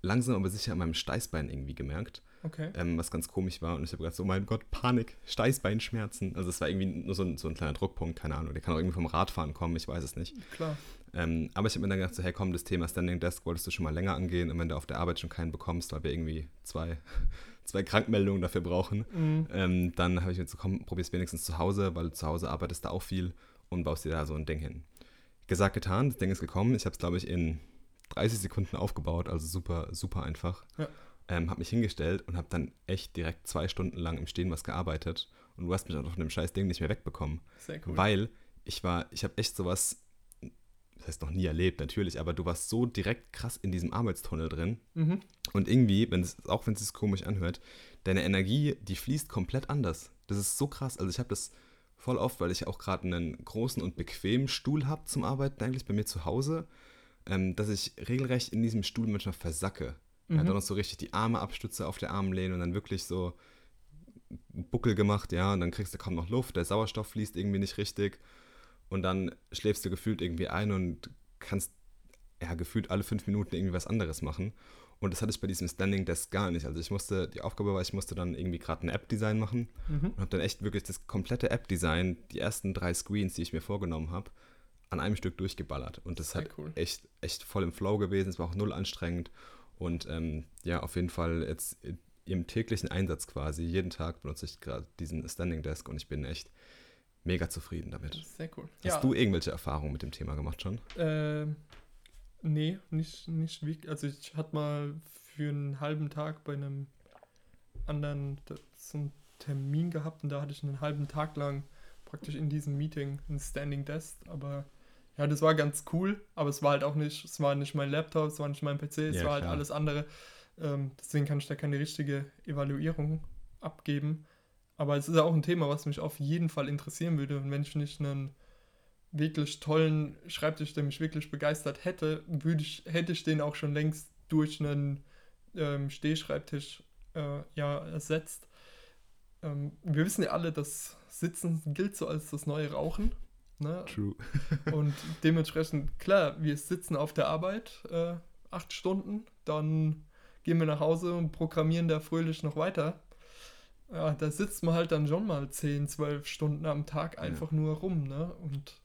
langsam aber sicher an meinem Steißbein irgendwie gemerkt, Okay. ähm, was ganz komisch war. Und ich habe gedacht, so mein Gott, Panik, Steißbeinschmerzen. Also es war irgendwie nur so ein, so ein kleiner Druckpunkt, keine Ahnung. Der kann auch irgendwie vom Radfahren kommen, ich weiß es nicht. Klar. Ähm, aber ich habe mir dann gedacht, so, hey komm, das Thema Standing Desk wolltest du schon mal länger angehen und wenn du auf der Arbeit schon keinen bekommst, weil wir irgendwie zwei, [LAUGHS] zwei Krankmeldungen dafür brauchen, Mhm. ähm, dann habe ich mir gesagt, komm, probier's wenigstens zu Hause, weil zu Hause arbeitest du auch viel und baust dir da so ein Ding hin. Gesagt, getan, das Ding ist gekommen. Ich habe es, glaube ich, in 30 Sekunden aufgebaut, also super, super einfach. Ja. Ähm, habe mich hingestellt und habe dann echt direkt zwei Stunden lang im Stehen was gearbeitet und du hast mich auch von dem scheiß Ding nicht mehr wegbekommen. Sehr cool. Weil ich war, ich habe echt sowas, das heißt noch nie erlebt natürlich, aber du warst so direkt krass in diesem Arbeitstunnel drin Mhm. und irgendwie, wenn es, auch wenn es sich komisch anhört, deine Energie, die fließt komplett anders. Das ist so krass. Also ich habe das voll oft, weil ich auch gerade einen großen und bequemen Stuhl habe zum Arbeiten eigentlich bei mir zu Hause, ähm, dass ich regelrecht in diesem Stuhl manchmal versacke. Ja, Mhm. dann noch so richtig die Arme abstütze auf der Armlehne und dann wirklich so Buckel gemacht, ja, und dann kriegst du kaum noch Luft, der Sauerstoff fließt irgendwie nicht richtig und dann schläfst du gefühlt irgendwie ein und kannst ja gefühlt alle fünf Minuten irgendwie was anderes machen. Und das hatte ich bei diesem Standing Desk gar nicht. Also ich musste, die Aufgabe war, ich musste dann irgendwie gerade ein App-Design machen Mhm. und habe dann echt wirklich das komplette App-Design, die ersten drei Screens, die ich mir vorgenommen habe, an einem Stück durchgeballert. Und das Sehr hat cool. echt, echt voll im Flow gewesen. Es war auch null anstrengend. Und ähm, ja, auf jeden Fall jetzt im täglichen Einsatz quasi, jeden Tag benutze ich gerade diesen Standing Desk und ich bin echt mega zufrieden damit. Sehr cool. Hast du irgendwelche Erfahrungen mit dem Thema gemacht schon? Ähm, nee, nicht, nicht wirklich. Also ich hatte mal für einen halben Tag bei einem anderen so einen Termin gehabt und da hatte ich einen halben Tag lang praktisch in diesem Meeting ein Standing Desk, aber ja, das war ganz cool, aber es war halt auch nicht, es war nicht mein Laptop, es war nicht mein PC, es Ja, war halt klar. alles andere. Ähm, deswegen kann ich da keine richtige Evaluierung abgeben. Aber es ist auch ein Thema, was mich auf jeden Fall interessieren würde. Und wenn ich nicht einen wirklich tollen Schreibtisch, der mich wirklich begeistert hätte, würde ich, hätte ich den auch schon längst durch einen ähm, Stehschreibtisch äh, ja, ersetzt. Ähm, wir wissen ja alle, dass Sitzen gilt so als das neue Rauchen. Ne? True. [LAUGHS] Und dementsprechend, klar, wir sitzen auf der Arbeit äh, acht Stunden, dann gehen wir nach Hause und programmieren da fröhlich noch weiter. Ja, da sitzt man halt dann schon mal 10, 12 Stunden am Tag einfach nur rum, ne? Und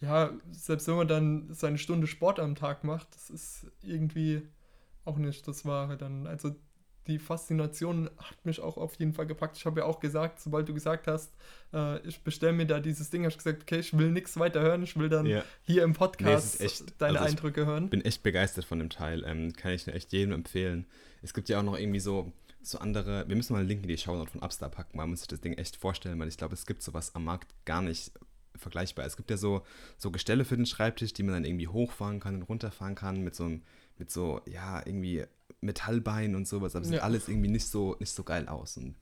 ja, selbst wenn man dann seine Stunde Sport am Tag macht, das ist irgendwie auch nicht das Wahre dann. Also die Faszination hat mich auch auf jeden Fall gepackt. Ich habe ja auch gesagt, sobald du gesagt hast, äh, ich bestelle mir da dieses Ding, habe ich gesagt, okay, ich will nichts weiter hören, ich will dann Ja. hier im Nee, Podcast ist echt- deine also ich Eindrücke hören. bin echt begeistert von dem Teil. Ähm, kann ich echt jedem empfehlen. Es gibt ja auch noch irgendwie so, so andere. Wir müssen mal einen Link in die Shownote von Upstar packen, weil man sich das Ding echt vorstellen, weil ich glaube, es gibt sowas am Markt gar nicht vergleichbar. Es gibt ja so, so Gestelle für den Schreibtisch, die man dann irgendwie hochfahren kann und runterfahren kann mit so einem, mit so, ja, irgendwie Metallbein und sowas, aber es sieht Ja. alles irgendwie nicht so, nicht so geil aus. Und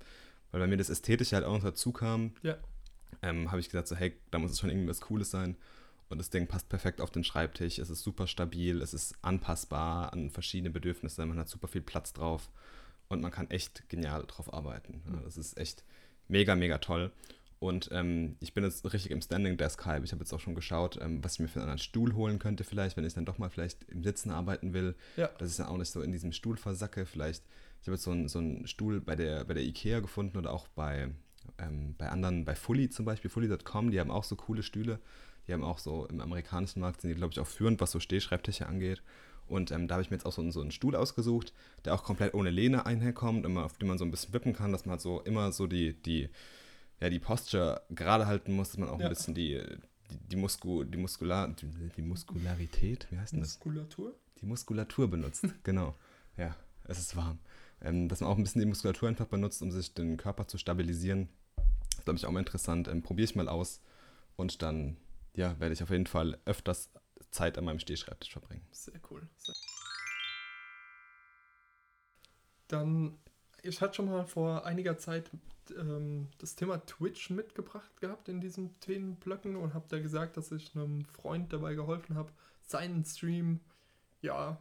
weil bei mir das Ästhetische halt auch noch dazu kam, Ja. ähm, habe ich gesagt, so, hey, da muss es schon irgendwie was Cooles sein. Und das Ding passt perfekt auf den Schreibtisch. Es ist super stabil, es ist anpassbar an verschiedene Bedürfnisse. Man hat super viel Platz drauf und man kann echt genial drauf arbeiten. Ja, das ist echt mega, mega toll. Und ähm, ich bin jetzt richtig im Standing Desk Hype. Ich habe jetzt auch schon geschaut, ähm, was ich mir für einen anderen Stuhl holen könnte, vielleicht, wenn ich dann doch mal vielleicht im Sitzen arbeiten will. Ja. Dass ich dann auch nicht so in diesem Stuhl versacke. Vielleicht, ich habe jetzt so einen, so einen Stuhl bei der, bei der IKEA gefunden oder auch bei, ähm, bei anderen, bei Fully zum Beispiel, Fully.com, die haben auch so coole Stühle. Die haben auch so im amerikanischen Markt, sind die, glaube ich, auch führend, was so Stehschreibtische angeht. Und ähm, da habe ich mir jetzt auch so einen, so einen Stuhl ausgesucht, der auch komplett ohne Lehne einherkommt, immer, auf dem man so ein bisschen wippen kann, dass man halt so immer so die, die, ja, die Posture gerade halten muss, dass man auch Ja. ein bisschen die, die, die, Musku, die, Muskular, die, die Muskularität, wie heißt denn das? Muskulatur? Die Muskulatur benutzt, [LAUGHS] genau. Ja, es ist warm. Ähm, dass man auch ein bisschen die Muskulatur einfach benutzt, um sich den Körper zu stabilisieren. Das ist, glaube ich, auch mal interessant. Ähm, Probiere ich mal aus. Und dann, ja, werde ich auf jeden Fall öfters Zeit an meinem Stehschreibtisch verbringen. Sehr cool. Sehr dann, ich hatte schon mal vor einiger Zeit ähm, das Thema Twitch mitgebracht gehabt in diesen Themenblöcken und habe da gesagt, dass ich einem Freund dabei geholfen habe, seinen Stream ja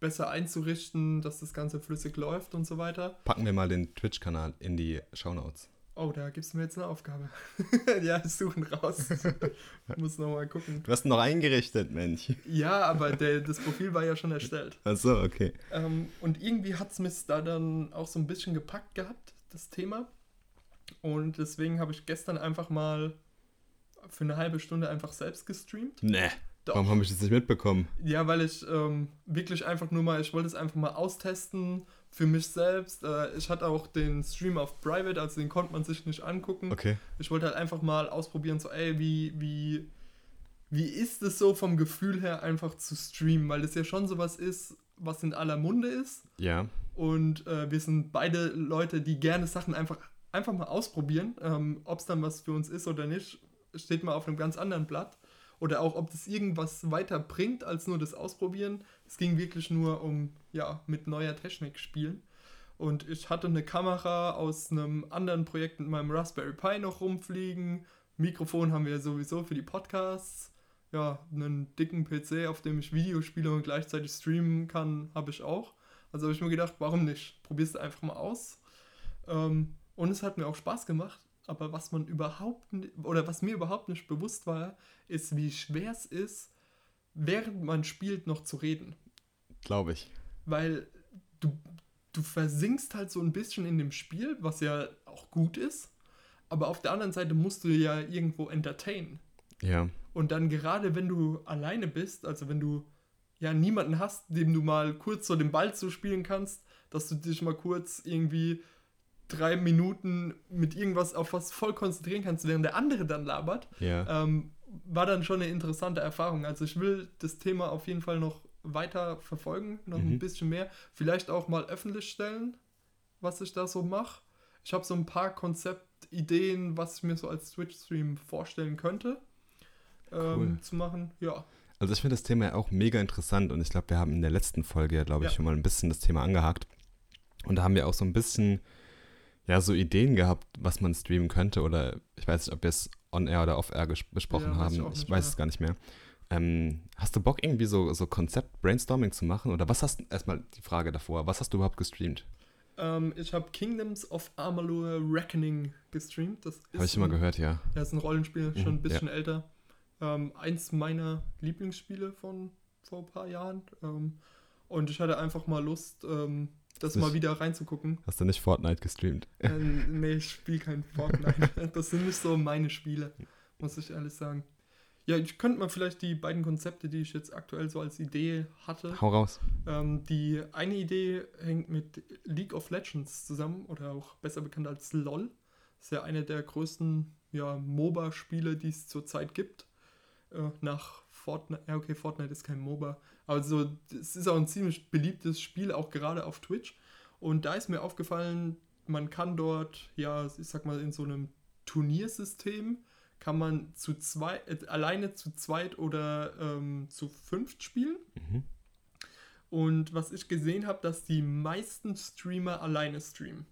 besser einzurichten, dass das Ganze flüssig läuft und so weiter. Packen wir mal den Twitch-Kanal in die Shownotes. Oh, da gibst du mir jetzt eine Aufgabe. [LAUGHS] ja, suchen raus. [LAUGHS] Muss noch mal gucken. Du hast ihn noch eingerichtet, Mensch. Ja, aber der, das Profil war ja schon erstellt. Ach so, okay. Ähm, und irgendwie hat es mich da dann auch so ein bisschen gepackt gehabt, das Thema. Und deswegen habe ich gestern einfach mal für eine halbe Stunde einfach selbst gestreamt. Nee. Doch. Warum habe ich das nicht mitbekommen? Ja, weil ich ähm, wirklich einfach nur mal, ich wollte es einfach mal austesten für mich selbst. Äh, ich hatte auch den Stream auf Private, also den konnte man sich nicht angucken. Okay. Ich wollte halt einfach mal ausprobieren, so, ey, wie, wie, wie ist es so vom Gefühl her einfach zu streamen? Weil das ja schon sowas ist, was in aller Munde ist. Ja. Und äh, wir sind beide Leute, die gerne Sachen einfach, einfach mal ausprobieren. Ähm, Ob es dann was für uns ist oder nicht, steht mal auf einem ganz anderen Blatt oder auch ob das irgendwas weiter bringt als nur das Ausprobieren. Es ging wirklich nur um, ja, mit neuer Technik spielen. Und ich hatte eine Kamera aus einem anderen Projekt mit meinem Raspberry Pi noch rumfliegen. Mikrofon haben wir sowieso für die Podcasts. Ja, einen dicken PC, auf dem ich Videospiele und gleichzeitig streamen kann, habe ich auch. Also habe ich mir gedacht, warum nicht? Probier es einfach mal aus. Ähm, und es hat mir auch Spaß gemacht aber was man überhaupt oder was mir überhaupt nicht bewusst war, ist, wie schwer es ist, während man spielt, noch zu reden. Glaube ich. Weil du, du versinkst halt so ein bisschen in dem Spiel, was ja auch gut ist, aber auf der anderen Seite musst du ja irgendwo entertainen. Ja. Und dann gerade wenn du alleine bist, also wenn du ja niemanden hast, dem du mal kurz so den Ball zuspielen kannst, dass du dich mal kurz irgendwie drei Minuten mit irgendwas auf was voll konzentrieren kannst, während der andere dann labert, ja. ähm, war dann schon eine interessante Erfahrung. Also ich will das Thema auf jeden Fall noch weiter verfolgen, noch mhm. ein bisschen mehr. Vielleicht auch mal öffentlich stellen, was ich da so mache. Ich habe so ein paar Konzeptideen, was ich mir so als Twitch-Stream vorstellen könnte ähm, cool. zu machen. Ja. Also ich finde das Thema ja auch mega interessant und ich glaube, wir haben in der letzten Folge ja, glaube ich, ja. schon mal ein bisschen das Thema angehakt. Und da haben wir auch so ein bisschen ja, so Ideen gehabt, was man streamen könnte oder ich weiß nicht, ob wir es on-air oder off-air besprochen ja, haben. Ich, ich weiß es gar nicht mehr. Ähm, hast du Bock, irgendwie so, so Konzept-Brainstorming zu machen? Oder was hast du, erstmal die Frage davor, was hast du überhaupt gestreamt? Ähm, ich habe Kingdoms of Amalur Reckoning gestreamt. Habe ich immer gehört, ja. Ja, ist ein Rollenspiel, schon ein mhm, bisschen ja. älter. Ähm, eins meiner Lieblingsspiele von vor ein paar Jahren. Ähm, und ich hatte einfach mal Lust, ähm, das mal wieder reinzugucken. Hast du nicht Fortnite gestreamt? Äh, nee, ich spiele kein Fortnite. [LAUGHS] das sind nicht so meine Spiele, muss ich ehrlich sagen. Ja, ich könnte mal vielleicht die beiden Konzepte, die ich jetzt aktuell so als Idee hatte. Hau raus. Ähm, die eine Idee hängt mit League of Legends zusammen oder auch besser bekannt als LOL. Das ist ja eine der größten ja, MOBA-Spiele, die es zurzeit gibt. Äh, nach Fortnite. Ja, okay, Fortnite ist kein MOBA. Also, es ist auch ein ziemlich beliebtes Spiel, auch gerade auf Twitch. Und da ist mir aufgefallen, man kann dort, ja, ich sag mal, in so einem Turniersystem kann man zu zwei, äh, alleine zu zweit oder ähm, zu fünft spielen. Mhm. Und was ich gesehen habe, dass die meisten Streamer alleine streamen.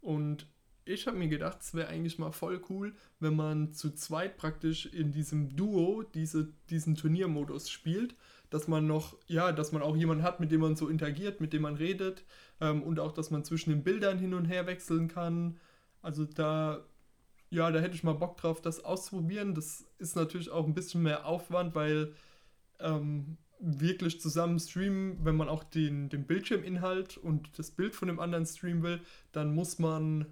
Und ich habe mir gedacht, es wäre eigentlich mal voll cool, wenn man zu zweit praktisch in diesem Duo diese, diesen Turniermodus spielt, dass man noch, ja, dass man auch jemanden hat, mit dem man so interagiert, mit dem man redet ähm, und auch, dass man zwischen den Bildern hin und her wechseln kann. Also da, ja, da hätte ich mal Bock drauf, das auszuprobieren. Das ist natürlich auch ein bisschen mehr Aufwand, weil ähm, wirklich zusammen streamen, wenn man auch den, den Bildschirminhalt und das Bild von dem anderen streamen will, dann muss man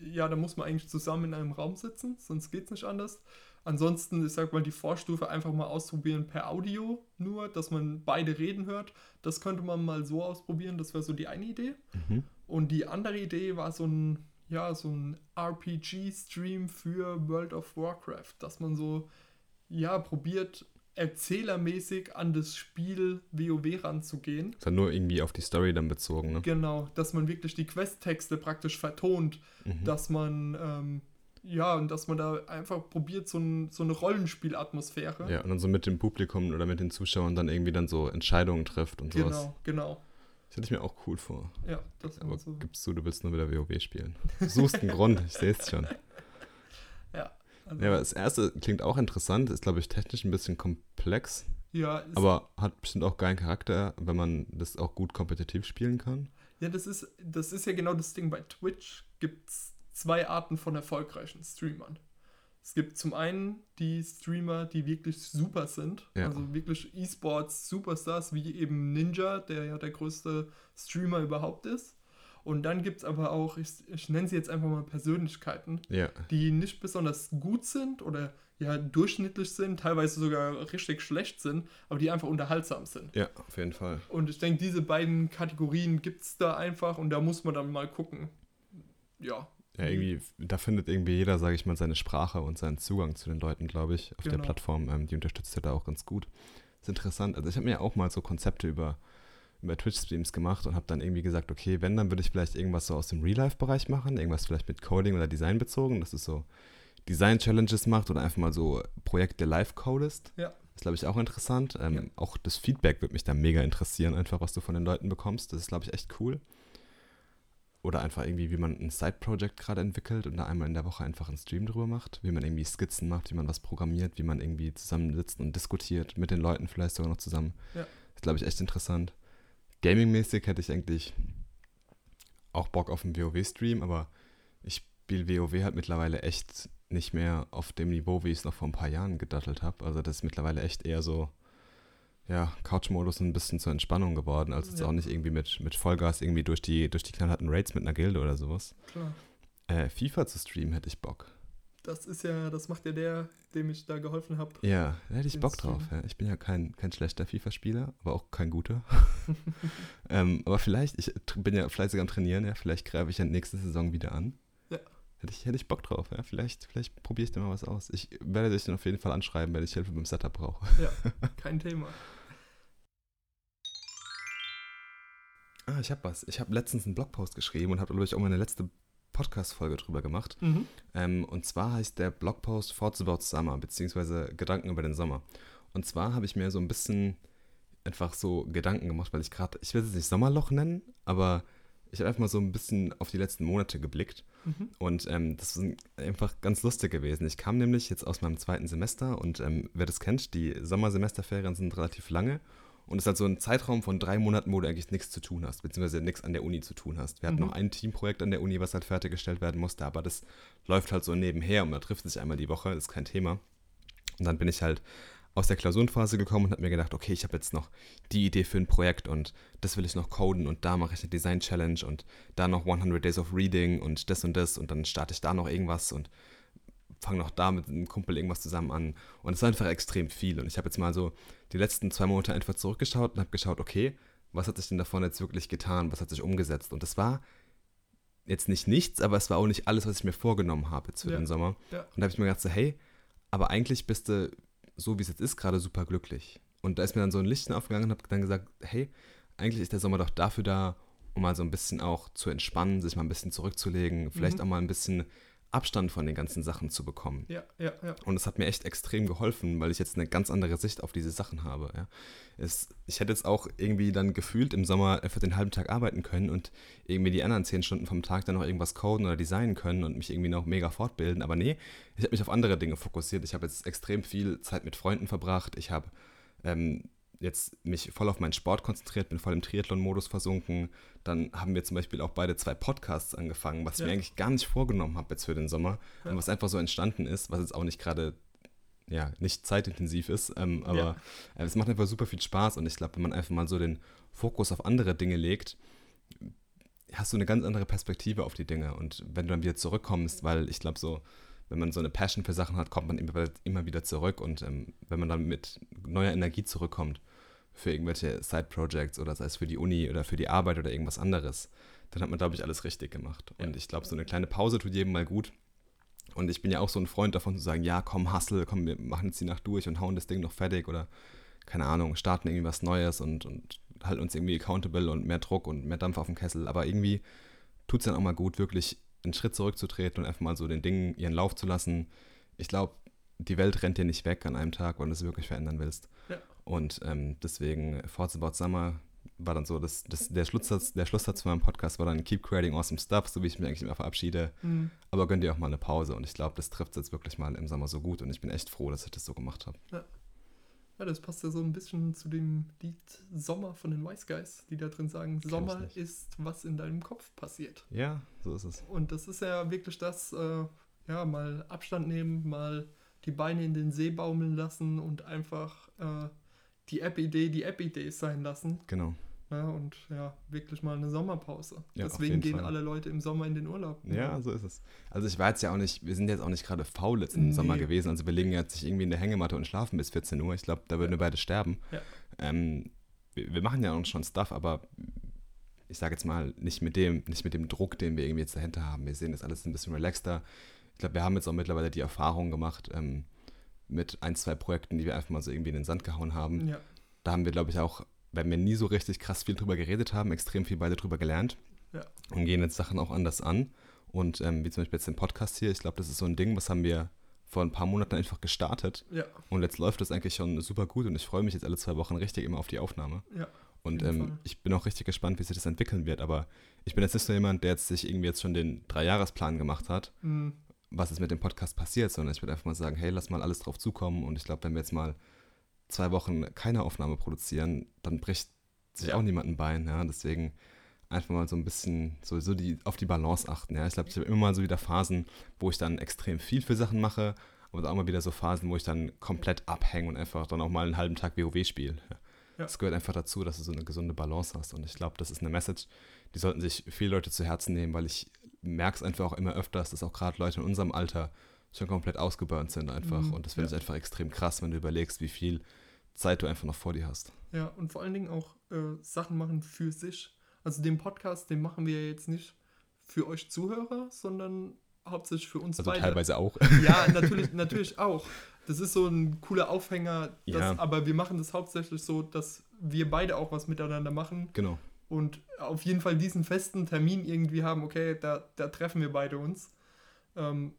ja, da muss man eigentlich zusammen in einem Raum sitzen, sonst geht es nicht anders. Ansonsten, ich sag mal, die Vorstufe einfach mal ausprobieren per Audio nur, dass man beide reden hört. Das könnte man mal so ausprobieren, das wäre so die eine Idee. Mhm. Und die andere Idee war so ein, ja, so ein RPG-Stream für World of Warcraft, dass man so, ja, probiert, erzählermäßig an das Spiel WoW ranzugehen. Ist halt nur irgendwie auf die Story dann bezogen, ne? Genau, dass man wirklich die Questtexte praktisch vertont, Mhm. dass man, ähm, ja, und dass man da einfach probiert, so, ein, so eine Rollenspielatmosphäre. Ja, und dann so mit dem Publikum oder mit den Zuschauern dann irgendwie dann so Entscheidungen trifft und sowas. Genau, genau. Das hätte ich mir auch cool vor. Ja, das Aber so. gibst du, du willst nur wieder WoW spielen. Du suchst einen Grund, ich sehe es schon. [LAUGHS] Ja, also, Ja, aber das erste klingt auch interessant, ist glaube ich technisch ein bisschen komplex, ja, aber hat bestimmt auch geilen Charakter, wenn man das auch gut kompetitiv spielen kann. ja das, ist, das ist ja genau das Ding. Bei Twitch gibt es zwei Arten von erfolgreichen Streamern. Es gibt zum einen die Streamer, die wirklich super sind, Ja. also wirklich E-Sports-Superstars, wie eben Ninja, der ja der größte Streamer überhaupt ist. Und dann gibt es aber auch, ich, ich nenne sie jetzt einfach mal Persönlichkeiten, Ja, die nicht besonders gut sind oder ja durchschnittlich sind, teilweise sogar richtig schlecht sind, aber die einfach unterhaltsam sind. ja, auf jeden Fall. Und ich denke, diese beiden Kategorien gibt es da einfach und da muss man dann mal gucken. Ja, Ja, irgendwie, da findet irgendwie jeder, sage ich mal, seine Sprache und seinen Zugang zu den Leuten, glaube ich, auf der Genau. Plattform. Ähm, die unterstützt ja da auch ganz gut. ist interessant. Also ich habe mir auch mal so Konzepte über, über Twitch-Streams gemacht und habe dann irgendwie gesagt, okay, wenn, dann würde ich vielleicht irgendwas so aus dem Real-Life-Bereich machen, irgendwas vielleicht mit Coding oder Design bezogen, dass es so Design-Challenges macht oder einfach mal so Projekte live codest. Ja. Das ist, glaube ich, auch interessant. Ähm, Ja. Auch das Feedback würde mich da mega interessieren, einfach was du von den Leuten bekommst. Das ist, glaube ich, echt cool. Oder einfach irgendwie, wie man ein Side-Project gerade entwickelt und da einmal in der Woche einfach einen Stream drüber macht, wie man irgendwie Skizzen macht, wie man was programmiert, wie man irgendwie zusammensitzt und diskutiert mit den Leuten vielleicht sogar noch zusammen. Ja. Das ist, glaube ich, echt interessant. Gaming-mäßig hätte ich eigentlich auch Bock auf einen WoW-Stream, aber ich spiele WoW halt mittlerweile echt nicht mehr auf dem Niveau, wie ich es noch vor ein paar Jahren gedattelt habe. Also das ist mittlerweile echt eher so, ja, Couch-Modus ein bisschen zur Entspannung geworden, als jetzt Ja. auch nicht irgendwie mit, mit Vollgas irgendwie durch die, durch die knallharten Raids mit einer Gilde oder sowas. klar. Äh, FIFA zu streamen hätte ich Bock. Das ist ja, das macht ja der, dem ich da geholfen habe. Ja, da hätte ich Bock drauf. Ja. Ich bin ja kein, kein schlechter FIFA-Spieler, aber auch kein guter. [LAUGHS] ähm, aber vielleicht, ich bin ja fleißig am Trainieren, ja, vielleicht greife ich ja nächste Saison wieder an. Ja. Hätte ich, hätte ich Bock drauf, ja. Vielleicht, vielleicht probiere ich da mal was aus. Ich werde dich dann auf jeden Fall anschreiben, wenn ich Hilfe beim Setup brauche. Ja, kein Thema. [LAUGHS] Ah, ich habe was. Ich habe letztens einen Blogpost geschrieben und habe, glaube ich, auch meine letzte Podcast-Folge drüber gemacht. Mhm. Ähm, und zwar heißt der Blogpost Thoughts About Summer, beziehungsweise Gedanken über den Sommer. Und zwar habe ich mir so ein bisschen einfach so Gedanken gemacht, weil ich gerade, ich will es nicht Sommerloch nennen, aber ich habe einfach mal so ein bisschen auf die letzten Monate geblickt. Mhm. Und ähm, das ist einfach ganz lustig gewesen. Ich kam nämlich jetzt aus meinem zweiten Semester und ähm, wer das kennt, die Sommersemesterferien sind relativ lange. Und es ist halt so ein Zeitraum von drei Monaten, wo du eigentlich nichts zu tun hast, beziehungsweise nichts an der Uni zu tun hast. Wir hatten Mhm. noch ein Teamprojekt an der Uni, was halt fertiggestellt werden musste, aber das läuft halt so nebenher und man trifft sich einmal die Woche, das ist kein Thema. Und dann bin ich halt aus der Klausurenphase gekommen und habe mir gedacht, okay, ich habe jetzt noch die Idee für ein Projekt und das will ich noch coden und da mache ich eine Design Challenge und da noch 100 Days of Reading und das und das und dann starte ich da noch irgendwas und fange noch da mit einem Kumpel irgendwas zusammen an. Und es war einfach extrem viel. Und ich habe jetzt mal so die letzten zwei Monate einfach zurückgeschaut und habe geschaut, okay, was hat sich denn davon jetzt wirklich getan? Was hat sich umgesetzt? Und das war jetzt nicht nichts, aber es war auch nicht alles, was ich mir vorgenommen habe jetzt für Ja. den Sommer. Ja. Und da habe ich mir gedacht, so, hey, aber eigentlich bist du, so wie es jetzt ist, gerade super glücklich. Und da ist mir dann so ein Lichtchen aufgegangen und habe dann gesagt, hey, eigentlich ist der Sommer doch dafür da, um mal so ein bisschen auch zu entspannen, sich mal ein bisschen zurückzulegen, vielleicht Mhm. auch mal ein bisschen Abstand von den ganzen Sachen zu bekommen. Ja, ja, ja. Und es hat mir echt extrem geholfen, weil ich jetzt eine ganz andere Sicht auf diese Sachen habe. Ja. Es, ich hätte jetzt auch irgendwie dann gefühlt im Sommer für den halben Tag arbeiten können und irgendwie die anderen zehn Stunden vom Tag dann noch irgendwas coden oder designen können und mich irgendwie noch mega fortbilden. Aber nee, ich habe mich auf andere Dinge fokussiert. Ich habe jetzt extrem viel Zeit mit Freunden verbracht. Ich habe ähm, jetzt mich voll auf meinen Sport konzentriert, bin voll im Triathlon-Modus versunken. Dann haben wir zum Beispiel auch beide zwei Podcasts angefangen, was ich Ja. mir eigentlich gar nicht vorgenommen habe jetzt für den Sommer. Ja. Und was einfach so entstanden ist, was jetzt auch nicht gerade ja, nicht zeitintensiv ist, ähm, aber Ja. äh, es macht einfach super viel Spaß und ich glaube, wenn man einfach mal so den Fokus auf andere Dinge legt, hast du eine ganz andere Perspektive auf die Dinge und wenn du dann wieder zurückkommst, weil ich glaube so, wenn man so eine Passion für Sachen hat, kommt man immer, immer wieder zurück und ähm, wenn man dann mit neuer Energie zurückkommt für irgendwelche Side-Projects oder sei es für die Uni oder für die Arbeit oder irgendwas anderes, dann hat man, glaube ich, alles richtig gemacht. Und Ja. ich glaube, so eine kleine Pause tut jedem mal gut. Und ich bin ja auch so ein Freund davon zu sagen, ja, komm, hustle, komm, wir machen jetzt die Nacht durch und hauen das Ding noch fertig oder, keine Ahnung, starten irgendwie was Neues und, und halten uns irgendwie accountable und mehr Druck und mehr Dampf auf dem Kessel. Aber irgendwie tut es dann auch mal gut, wirklich einen Schritt zurückzutreten und einfach mal so den Dingen ihren Lauf zu lassen. Ich glaube, die Welt rennt dir nicht weg an einem Tag, wenn du es wirklich verändern willst. Ja. Und ähm, deswegen, Forza About Summer war dann so, das, das, der, Schlusssatz, der Schlusssatz von meinem Podcast war dann Keep creating awesome stuff, so wie ich mich eigentlich immer verabschiede. Mhm. Aber gönn dir auch mal eine Pause. Und ich glaube, das trifft jetzt wirklich mal im Sommer so gut. Und ich bin echt froh, dass ich das so gemacht habe. Ja, das passt ja so ein bisschen zu dem Lied Sommer von den Wise Guys, die da drin sagen, Sommer ist, was in deinem Kopf passiert. Ja, so ist es. Und das ist ja wirklich das, äh, ja, mal Abstand nehmen, mal die Beine in den See baumeln lassen und einfach äh, die App-Idee die App-Idee sein lassen. Genau. Ja, und ja, wirklich mal eine Sommerpause. Ja, Deswegen gehen Fall. alle Leute im Sommer in den Urlaub. Ja, so ist es. Also ich war jetzt ja auch nicht, wir sind jetzt auch nicht gerade faul jetzt im Nee. Sommer gewesen. Also wir liegen jetzt nicht irgendwie in der Hängematte und schlafen bis 14 Uhr. Ich glaube, da würden wir beide sterben. Ja. Ähm, wir, wir machen ja uns schon Stuff, aber ich sage jetzt mal, nicht mit dem, nicht mit dem Druck, den wir irgendwie jetzt dahinter haben. Wir sehen das alles ein bisschen relaxter. Ich glaube, wir haben jetzt auch mittlerweile die Erfahrung gemacht ähm, mit ein, zwei Projekten, die wir einfach mal so irgendwie in den Sand gehauen haben. Ja, Da haben wir, glaube ich, auch, wenn wir nie so richtig krass viel drüber geredet haben, extrem viel beide drüber gelernt. Ja. Und gehen jetzt Sachen auch anders an. Und ähm, wie zum Beispiel jetzt den Podcast hier, ich glaube, das ist so ein Ding, was haben wir vor ein paar Monaten einfach gestartet. ja, Und jetzt läuft das eigentlich schon super gut und ich freue mich jetzt alle zwei Wochen richtig immer auf die Aufnahme. ja. Und ähm, ich bin auch richtig gespannt, wie sich das entwickeln wird. Aber ich bin jetzt nicht so jemand, der jetzt sich irgendwie jetzt schon den Dreijahresplan gemacht hat, Mhm. Was ist mit dem Podcast passiert, sondern ich würde einfach mal sagen, hey, lass mal alles drauf zukommen. Und ich glaube, wenn wir jetzt mal zwei Wochen keine Aufnahme produzieren, dann bricht sich auch niemand ein Bein. Ja? Deswegen einfach mal so ein bisschen so, so die, auf die Balance achten. Ja? Ich glaube, ich habe immer mal so wieder Phasen, wo ich dann extrem viel für Sachen mache, aber auch mal wieder so Phasen, wo ich dann komplett abhänge und einfach dann auch mal einen halben Tag WoW spiele. Ja. Ja. Es gehört einfach dazu, dass du so eine gesunde Balance hast. Und ich glaube, das ist eine Message, die sollten sich viele Leute zu Herzen nehmen, weil ich merke es einfach auch immer öfters, dass auch gerade Leute in unserem Alter schon komplett ausgeburnt sind einfach. Mhm, Und das finde ja. ich einfach extrem krass, wenn du überlegst, wie viel Zeit du einfach noch vor dir hast. Ja, und vor allen Dingen auch äh, Sachen machen für sich. Also den Podcast, den machen wir jetzt nicht für euch Zuhörer, sondern hauptsächlich für uns Also beide. teilweise auch. Ja, [LAUGHS] natürlich, natürlich auch. Das ist so ein cooler Aufhänger, das, Ja. aber wir machen das hauptsächlich so, dass wir beide auch was miteinander machen genau. Und auf jeden Fall diesen festen Termin irgendwie haben, okay, da, da treffen wir beide uns. Ähm,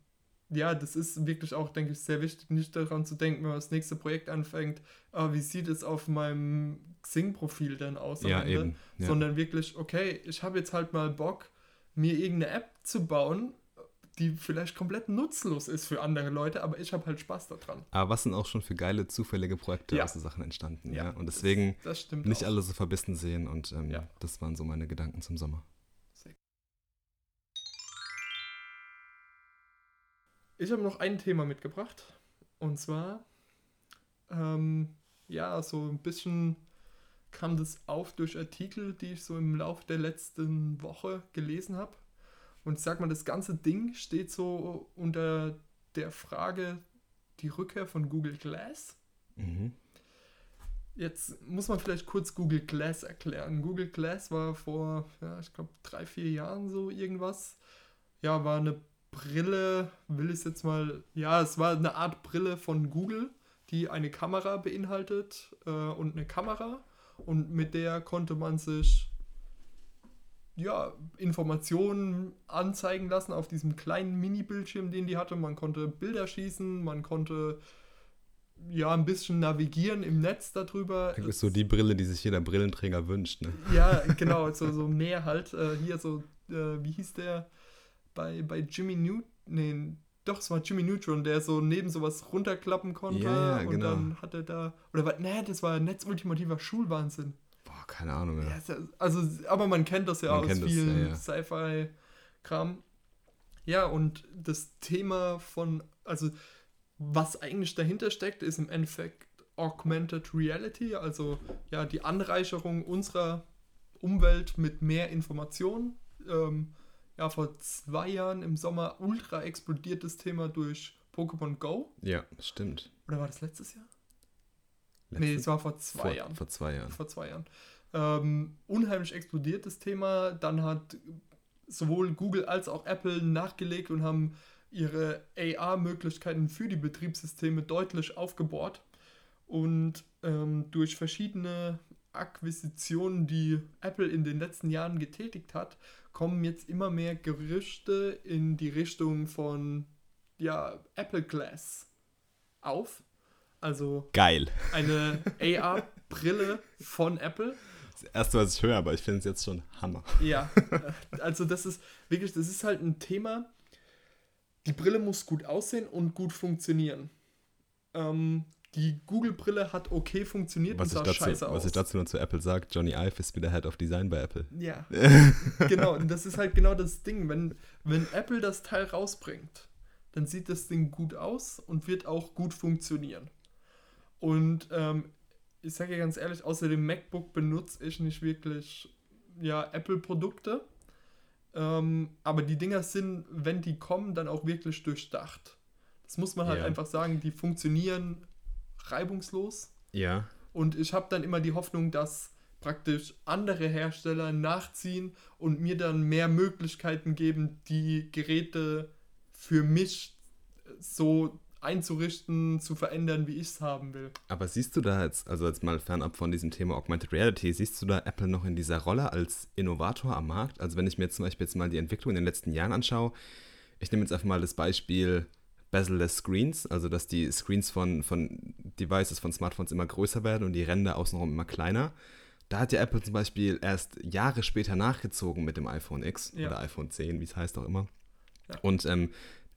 ja, das ist wirklich auch, denke ich, sehr wichtig, nicht daran zu denken, wenn man das nächste Projekt anfängt, ah, wie sieht es auf meinem Xing-Profil denn aus Ja, Ende? eben. Ja. sondern wirklich, okay, ich habe jetzt halt mal Bock, mir irgendeine App zu bauen, die vielleicht komplett nutzlos ist für andere Leute, aber ich habe halt Spaß daran. Aber was sind auch schon für geile, zufällige Projekte Ja. aus den Sachen entstanden. Ja, Ja. Und deswegen Das stimmt nicht auch. alle so verbissen sehen. Und ähm, Ja. das waren so meine Gedanken zum Sommer. Ich habe noch ein Thema mitgebracht. Und zwar, ähm, ja, so ein bisschen kam das auf durch Artikel, die ich so im Laufe der letzten Woche gelesen habe. Und ich sag mal, das ganze Ding steht so unter der Frage, die Rückkehr von Google Glass. Mhm. Jetzt muss man vielleicht kurz Google Glass erklären. Google Glass war vor, ja, ich glaube, drei, vier Jahren so irgendwas. Ja, war eine Brille, will ich es jetzt mal, ja, es war eine Art Brille von Google, die eine Kamera beinhaltet äh, und eine Kamera. Und mit der konnte man sich ja, Informationen anzeigen lassen auf diesem kleinen Mini-Bildschirm, den die hatte. Man konnte Bilder schießen, man konnte ja ein bisschen navigieren im Netz darüber. Das ist so die Brille, die sich jeder Brillenträger wünscht. Ne? Ja, genau, so, so mehr halt. Äh, hier so, äh, wie hieß der bei, bei Jimmy Newton? Nee, doch, es war Jimmy Neutron, der so neben sowas runterklappen konnte. Ja, ja, und genau. dann hat er da. Oder was? Nee, das war netzultimativer Schulwahnsinn. Keine Ahnung. Ja. Ja, also, aber man kennt das ja Man aus vielen ja. Sci-Fi-Kram. Ja, und das Thema von, also was eigentlich dahinter steckt, ist im Endeffekt Augmented Reality, also ja, die Anreicherung unserer Umwelt mit mehr Informationen. Ähm, ja, vor zwei Jahren im Sommer ultra explodiert das Thema durch Pokémon Go. ja, stimmt. Oder war das letztes Jahr? nee, Letztes- es war vor zwei vor, Jahren Vor zwei Jahren. vor zwei Jahren. Ähm, unheimlich explodiert das Thema. Dann hat sowohl Google als auch Apple nachgelegt und haben ihre AR-Möglichkeiten für die Betriebssysteme deutlich aufgebohrt. Und ähm, durch verschiedene Akquisitionen, die Apple in den letzten Jahren getätigt hat, kommen jetzt immer mehr Gerüchte in die Richtung von ja, Apple Glass auf. Also Geil. eine [LAUGHS] AR-Brille von Apple. Das erste, was ich höre, aber ich finde es jetzt schon Hammer. Ja, [LAUGHS] äh, also das ist wirklich, das ist halt ein Thema. Die Brille muss gut aussehen und gut funktionieren. Ähm, die Google-Brille hat okay funktioniert Was, und ich sah dazu, scheiße was aus. ich dazu nur zu Apple sage, Johnny Ive ist wieder Head of Design bei Apple. Ja, [LAUGHS] genau. Und das ist halt genau das Ding. Wenn, wenn Apple das Teil rausbringt, dann sieht das Ding gut aus und wird auch gut funktionieren. Und ähm, ich sage ja ganz ehrlich, außer dem MacBook benutze ich nicht wirklich ja, Apple-Produkte. Ähm, aber die Dinger sind, wenn die kommen, dann auch wirklich durchdacht. Das muss man halt Ja. einfach sagen, die funktionieren reibungslos. Ja. Und ich habe dann immer die Hoffnung, dass praktisch andere Hersteller nachziehen und mir dann mehr Möglichkeiten geben, die Geräte für mich so einzurichten, zu verändern, wie ich es haben will. Aber siehst du da jetzt, also jetzt mal fernab von diesem Thema Augmented Reality, siehst du da Apple noch in dieser Rolle als Innovator am Markt? Also wenn ich mir jetzt zum Beispiel jetzt mal die Entwicklung in den letzten Jahren anschaue, ich nehme jetzt einfach mal das Beispiel bezel-less Screens, also dass die Screens von, von Devices, von Smartphones immer größer werden und die Ränder außenrum immer kleiner. Da hat ja Apple zum Beispiel erst Jahre später nachgezogen mit dem iPhone X Ja. oder iPhone 10, wie es heißt auch immer. Ja. Und ähm,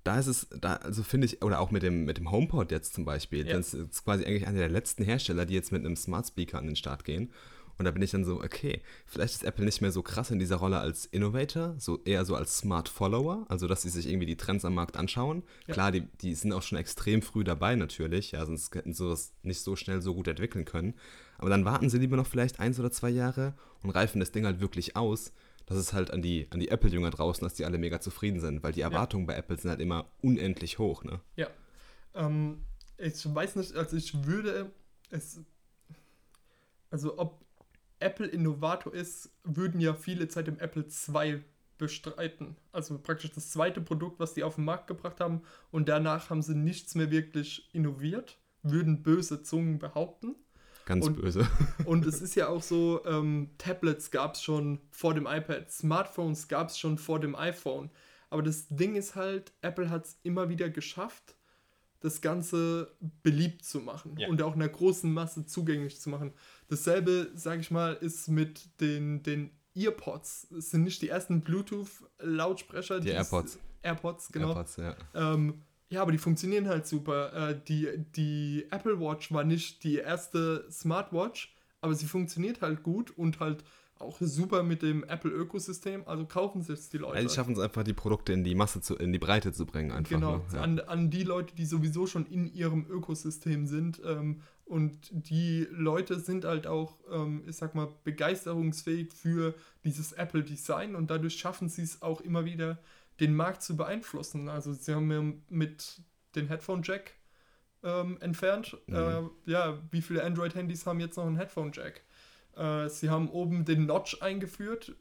da ist es, da, also finde ich, oder auch mit dem, mit dem HomePod jetzt zum Beispiel, Ja. das ist quasi eigentlich einer der letzten Hersteller, die jetzt mit einem Smart Speaker an den Start gehen. Und da bin ich dann so, okay, vielleicht ist Apple nicht mehr so krass in dieser Rolle als Innovator, so eher so als Smart Follower, also dass sie sich irgendwie die Trends am Markt anschauen. Ja. Klar, die, die sind auch schon extrem früh dabei natürlich, ja, sonst hätten sie das nicht so schnell so gut entwickeln können. Aber dann warten sie lieber noch vielleicht eins oder zwei Jahre und reifen das Ding halt wirklich aus, dass es halt an die, an die Apple-Jünger draußen, dass die alle mega zufrieden sind, weil die Erwartungen bei Apple sind halt immer unendlich hoch, ne? Ja. Ähm, ich weiß nicht, also ich würde es. Also, ob Apple Innovator ist, würden ja viele Zeit im Apple II bestreiten. Also praktisch das zweite Produkt, was die auf den Markt gebracht haben. Und danach haben sie nichts mehr wirklich innoviert, würden böse Zungen behaupten. Ganz Und- böse. [LAUGHS] Und es ist ja auch so, ähm, Tablets gab es schon vor dem iPad, Smartphones gab es schon vor dem iPhone. Aber das Ding ist halt, Apple hat es immer wieder geschafft, das Ganze beliebt zu machen Ja. und auch einer großen Masse zugänglich zu machen. Dasselbe, sage ich mal, ist mit den, den Earpods. Es sind nicht die ersten Bluetooth-Lautsprecher. Die es- AirPods. AirPods, genau. AirPods, ja. Ähm, ja, aber die funktionieren halt super. Äh, die, die Apple Watch war nicht die erste Smartwatch, aber sie funktioniert halt gut und halt auch super mit dem Apple-Ökosystem. Also kaufen sich die Leute. Also die schaffen es einfach, die Produkte in die Masse zu, in die Breite zu bringen, einfach. Genau, Ne? An, an die Leute, die sowieso schon in ihrem Ökosystem sind. Ähm, und die Leute sind halt auch, ähm, ich sag mal, begeisterungsfähig für dieses Apple-Design und dadurch schaffen sie es auch immer wieder, den Markt zu beeinflussen. Also sie haben ja mit den Headphone-Jack ähm, entfernt. Mhm. Äh, ja, wie viele Android-Handys haben jetzt noch einen Headphone-Jack? Äh, sie haben oben den Notch eingeführt.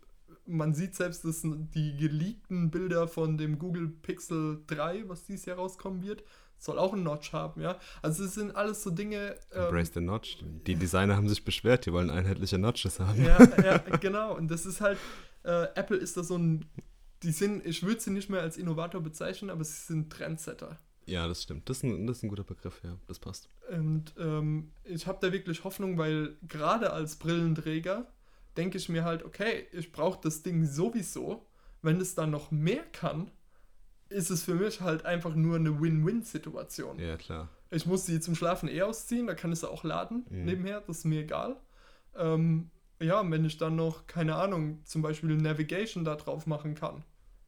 Man sieht selbst, dass die geleakten Bilder von dem Google Pixel 3, was dieses Jahr rauskommen wird, soll auch einen Notch haben, ja. Also es sind alles so Dinge. Ähm, Embrace the Notch. Die Designer haben sich beschwert, die wollen einheitliche Notches haben. ja, ja, genau. Und das ist halt, äh, Apple ist da so ein, die sind, ich würde sie nicht mehr als Innovator bezeichnen, aber sie sind Trendsetter. Ja, das stimmt. Das ist ein, das ist ein guter Begriff, ja. Das passt. Und ähm, ich habe da wirklich Hoffnung, weil gerade als Brillenträger denke ich mir halt, okay, ich brauche das Ding sowieso. Wenn es dann noch mehr kann, ist es für mich halt einfach nur eine Win-Win-Situation. Ja, klar. Ich muss sie zum Schlafen eh ausziehen, da kann ich sie auch laden Mhm. nebenher, das ist mir egal. Ähm, ja, wenn ich dann noch, keine Ahnung, zum Beispiel Navigation da drauf machen kann,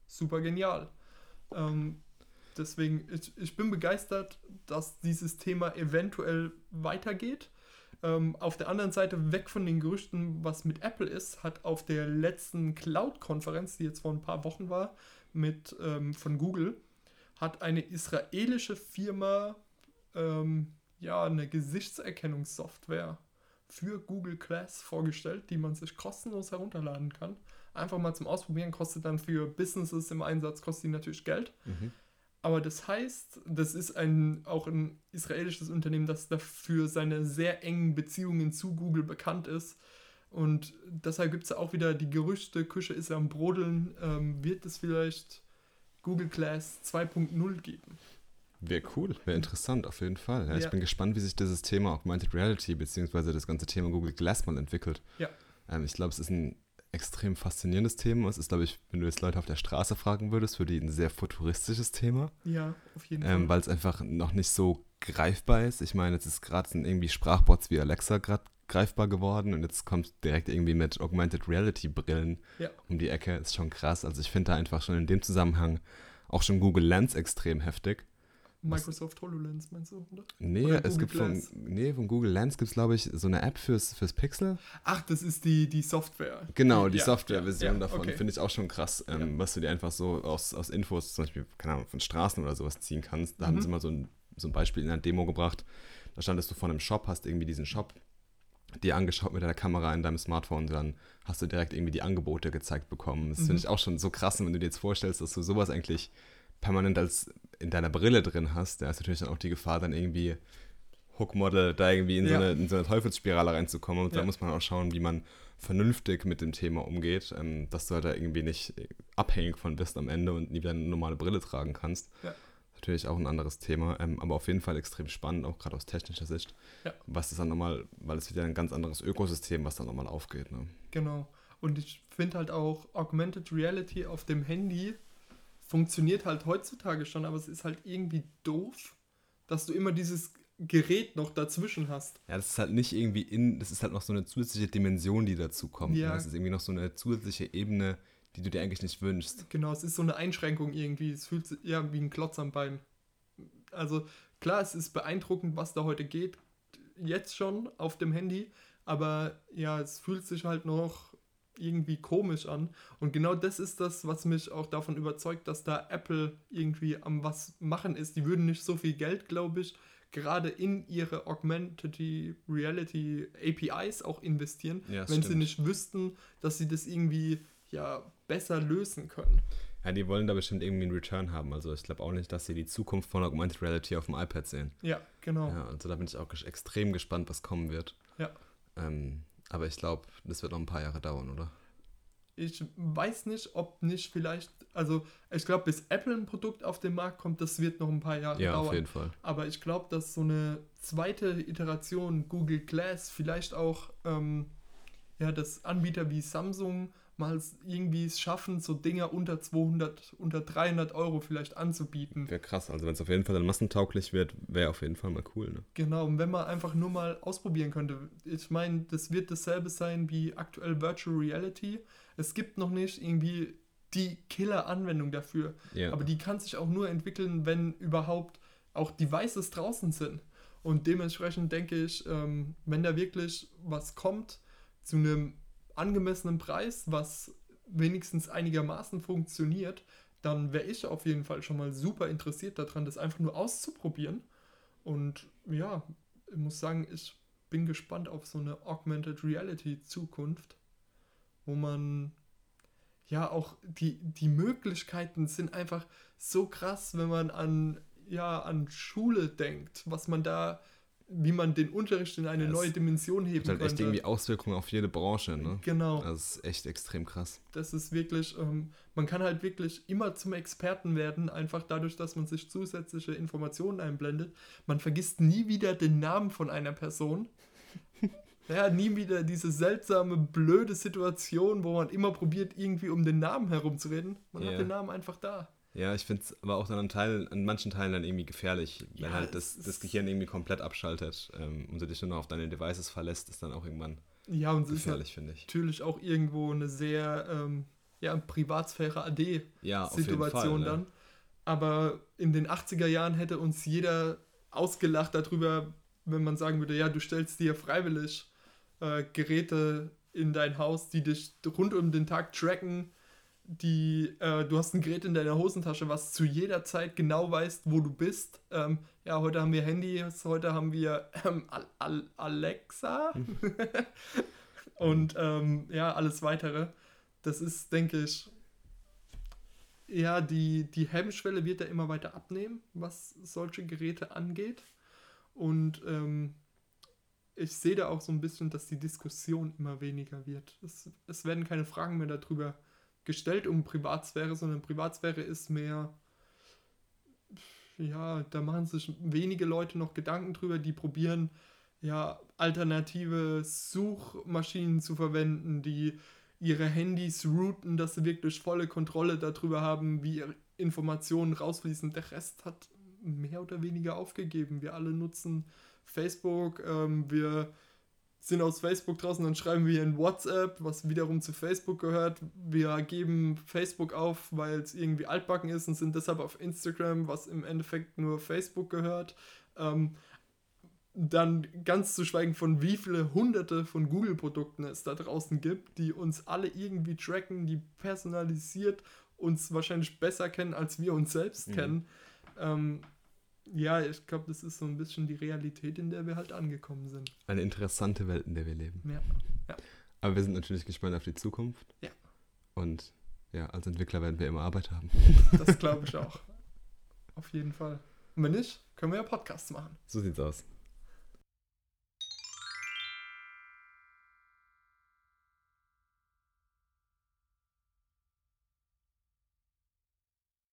super genial. Ähm, deswegen, ich, ich bin begeistert, dass dieses Thema eventuell weitergeht. Ähm, auf der anderen Seite, weg von den Gerüchten, was mit Apple ist, hat auf der letzten Cloud-Konferenz, die jetzt vor ein paar Wochen war, mit ähm, von Google, hat eine israelische Firma ähm, ja eine Gesichtserkennungssoftware für Google Glass vorgestellt, die man sich kostenlos herunterladen kann. Einfach mal zum Ausprobieren, kostet dann für Businesses im Einsatz, kostet die natürlich Geld. Mhm. Aber das heißt, das ist ein, auch ein israelisches Unternehmen, das dafür seine sehr engen Beziehungen zu Google bekannt ist. Und deshalb gibt es auch wieder die Gerüchte, Küche ist am Brodeln. Ähm, wird es vielleicht Google Glass 2.0 geben? Wäre cool, wäre interessant, auf jeden Fall. Ja, Ja. Ich bin gespannt, wie sich dieses Thema Augmented Reality beziehungsweise das ganze Thema Google Glass mal entwickelt. Ja. Ähm, ich glaube, es ist ein extrem faszinierendes Thema. Es ist, glaube ich, wenn du jetzt Leute auf der Straße fragen würdest, für die ein sehr futuristisches Thema, Ja, auf jeden ähm, Fall. weil es einfach noch nicht so greifbar ist. Ich meine, jetzt ist gerade irgendwie Sprachbots wie Alexa gerade greifbar geworden und jetzt kommt direkt irgendwie mit Augmented Reality Brillen Ja. um die Ecke. Ist schon krass. Also ich finde da einfach schon in dem Zusammenhang auch schon Google Lens extrem heftig. Microsoft HoloLens meinst du, oder? Nee, Oder es gibt von, nee, von Google Lens gibt es, glaube ich, so eine App fürs, fürs Pixel. Ach, das ist die, die Software. Genau, die Ja, Softwareversion ja, davon okay. finde ich auch schon krass, ähm, Ja. was du dir einfach so aus, aus Infos, zum Beispiel, keine Ahnung, von Straßen oder sowas ziehen kannst. Da haben Mhm. sie mal so ein, so ein Beispiel in einer Demo gebracht. Da standest du vor einem Shop, hast irgendwie diesen Shop dir angeschaut mit deiner Kamera in deinem Smartphone und dann hast du direkt irgendwie die Angebote gezeigt bekommen. Das Mhm. finde ich auch schon so krass, wenn du dir jetzt vorstellst, dass du sowas eigentlich permanent als in deiner Brille drin hast, da ist natürlich dann auch die Gefahr, dann irgendwie Hookmodel da irgendwie in, Ja. so, eine, in so eine Teufelsspirale reinzukommen. Und da Ja. muss man auch schauen, wie man vernünftig mit dem Thema umgeht, ähm, dass du halt da irgendwie nicht äh, abhängig von bist am Ende und nie wieder eine normale Brille tragen kannst. Ja. Natürlich auch ein anderes Thema, ähm, aber auf jeden Fall extrem spannend, auch gerade aus technischer Sicht. Was das dann nochmal, weil es wieder ein ganz anderes Ökosystem, was dann nochmal aufgeht. Ne? Genau. Und ich finde halt auch Augmented Reality auf dem Handy funktioniert halt heutzutage schon, aber es ist halt irgendwie doof, dass du immer dieses Gerät noch dazwischen hast. Ja, das ist halt nicht irgendwie in, das ist halt noch so eine zusätzliche Dimension, die dazu kommt. Ja. Ne? Das ist irgendwie noch so eine zusätzliche Ebene, die du dir eigentlich nicht wünschst. Genau, es ist so eine Einschränkung irgendwie. Es fühlt sich ja wie ein Klotz am Bein. Also klar, es ist beeindruckend, was da heute geht, jetzt schon auf dem Handy, aber ja, es fühlt sich halt noch irgendwie komisch an. Und genau das ist das, was mich auch davon überzeugt, dass da Apple irgendwie am was machen ist. Die würden nicht so viel Geld, glaube ich, gerade in ihre Augmented Reality APIs auch investieren, Ja, wenn sie stimmt. nicht wüssten, dass sie das irgendwie ja besser lösen können. Ja, die wollen da bestimmt irgendwie einen Return haben. Also ich glaube auch nicht, dass sie die Zukunft von Augmented Reality auf dem iPad sehen. Ja, genau. Ja, also da bin ich auch extrem gespannt, was kommen wird. Ja. Ähm, aber ich glaube, das wird noch ein paar Jahre dauern, oder? Ich weiß nicht, ob nicht vielleicht, also ich glaube, bis Apple ein Produkt auf den Markt kommt, das wird noch ein paar Jahre Ja, dauern. auf jeden Fall. Aber ich glaube, dass so eine zweite Iteration Google Glass vielleicht auch, ähm, ja, dass Anbieter wie Samsung mal irgendwie es schaffen, so Dinger unter 200, unter 300 Euro vielleicht anzubieten. Wäre krass. Also wenn es auf jeden Fall dann massentauglich wird, wäre auf jeden Fall mal cool. Ne? Genau, und wenn man einfach nur mal ausprobieren könnte. Ich meine, das wird dasselbe sein wie aktuell Virtual Reality. Es gibt noch nicht irgendwie die Killer-Anwendung dafür. Ja. Aber die kann sich auch nur entwickeln, wenn überhaupt auch Devices draußen sind. Und dementsprechend denke ich, ähm, wenn da wirklich was kommt zu einem angemessenen Preis, was wenigstens einigermaßen funktioniert, dann wäre ich auf jeden Fall schon mal super interessiert daran, das einfach nur auszuprobieren. Und ja, ich muss sagen, ich bin gespannt auf so eine Augmented Reality Zukunft, wo man ja auch die, die Möglichkeiten sind einfach so krass, wenn man an ja an Schule denkt, was man da, wie man den Unterricht in eine Ja, neue Dimension heben Hat halt echt irgendwie Auswirkungen auf jede Branche. Ne? Genau, Das ist echt extrem krass. das ist wirklich, ähm, man kann halt wirklich immer zum Experten werden, einfach dadurch, dass man sich zusätzliche Informationen einblendet. Man vergisst nie wieder den Namen von einer Person. [LAUGHS] Ja, nie wieder diese seltsame, blöde Situation, wo man immer probiert, irgendwie um den Namen herumzureden. Man Ja. hat den Namen einfach da. Ja, ich finde es aber auch dann an, Teilen, an manchen Teilen dann irgendwie gefährlich, wenn Ja, halt das, das Gehirn irgendwie komplett abschaltet ähm, und du dich nur noch auf deine Devices verlässt, ist dann auch irgendwann Ja, und gefährlich, finde ich. natürlich auch irgendwo eine sehr ähm, ja, Privatsphäre AD Ja, Fall. dann. Ne? Aber in den 80er Jahren hätte uns jeder ausgelacht darüber, wenn man sagen würde, ja, du stellst dir freiwillig äh, Geräte in dein Haus, die dich rund um den Tag tracken, die, äh, du hast ein Gerät in deiner Hosentasche, was zu jeder Zeit genau weißt, wo du bist. Ähm, ja, heute haben wir Handys, heute haben wir ähm, Al Al Alexa [LAUGHS] und ähm, ja, alles weitere. Das ist, denke ich, ja, die, die Hemmschwelle wird ja immer weiter abnehmen, was solche Geräte angeht. Und ähm, ich sehe da auch so ein bisschen, dass die Diskussion immer weniger wird. Es, es werden keine Fragen mehr darüber gestellt um Privatsphäre, sondern Privatsphäre ist mehr, ja, da machen sich wenige Leute noch Gedanken drüber, die probieren, ja, alternative Suchmaschinen zu verwenden, die ihre Handys routen, dass sie wirklich volle Kontrolle darüber haben, wie Informationen rausfließen. Der Rest hat mehr oder weniger aufgegeben. Wir alle nutzen Facebook, ähm, wir sind aus Facebook draußen, dann schreiben wir in WhatsApp, was wiederum zu Facebook gehört. Wir geben Facebook auf, weil es irgendwie altbacken ist und sind deshalb auf Instagram, was im Endeffekt nur Facebook gehört. Ähm, dann ganz zu schweigen von wie viele hunderte von Google-Produkten es da draußen gibt, die uns alle irgendwie tracken, die personalisiert uns wahrscheinlich besser kennen, als wir uns selbst mhm. kennen. Ähm, ja, ich glaube, das ist so ein bisschen die Realität, in der wir halt angekommen sind. Eine interessante Welt, in der wir leben. Ja. ja. Aber wir sind natürlich gespannt auf die Zukunft. Ja. Und ja, als Entwickler werden wir immer Arbeit haben. Das glaube ich auch. Auf jeden Fall. Und wenn nicht, können wir ja Podcasts machen. So sieht's aus.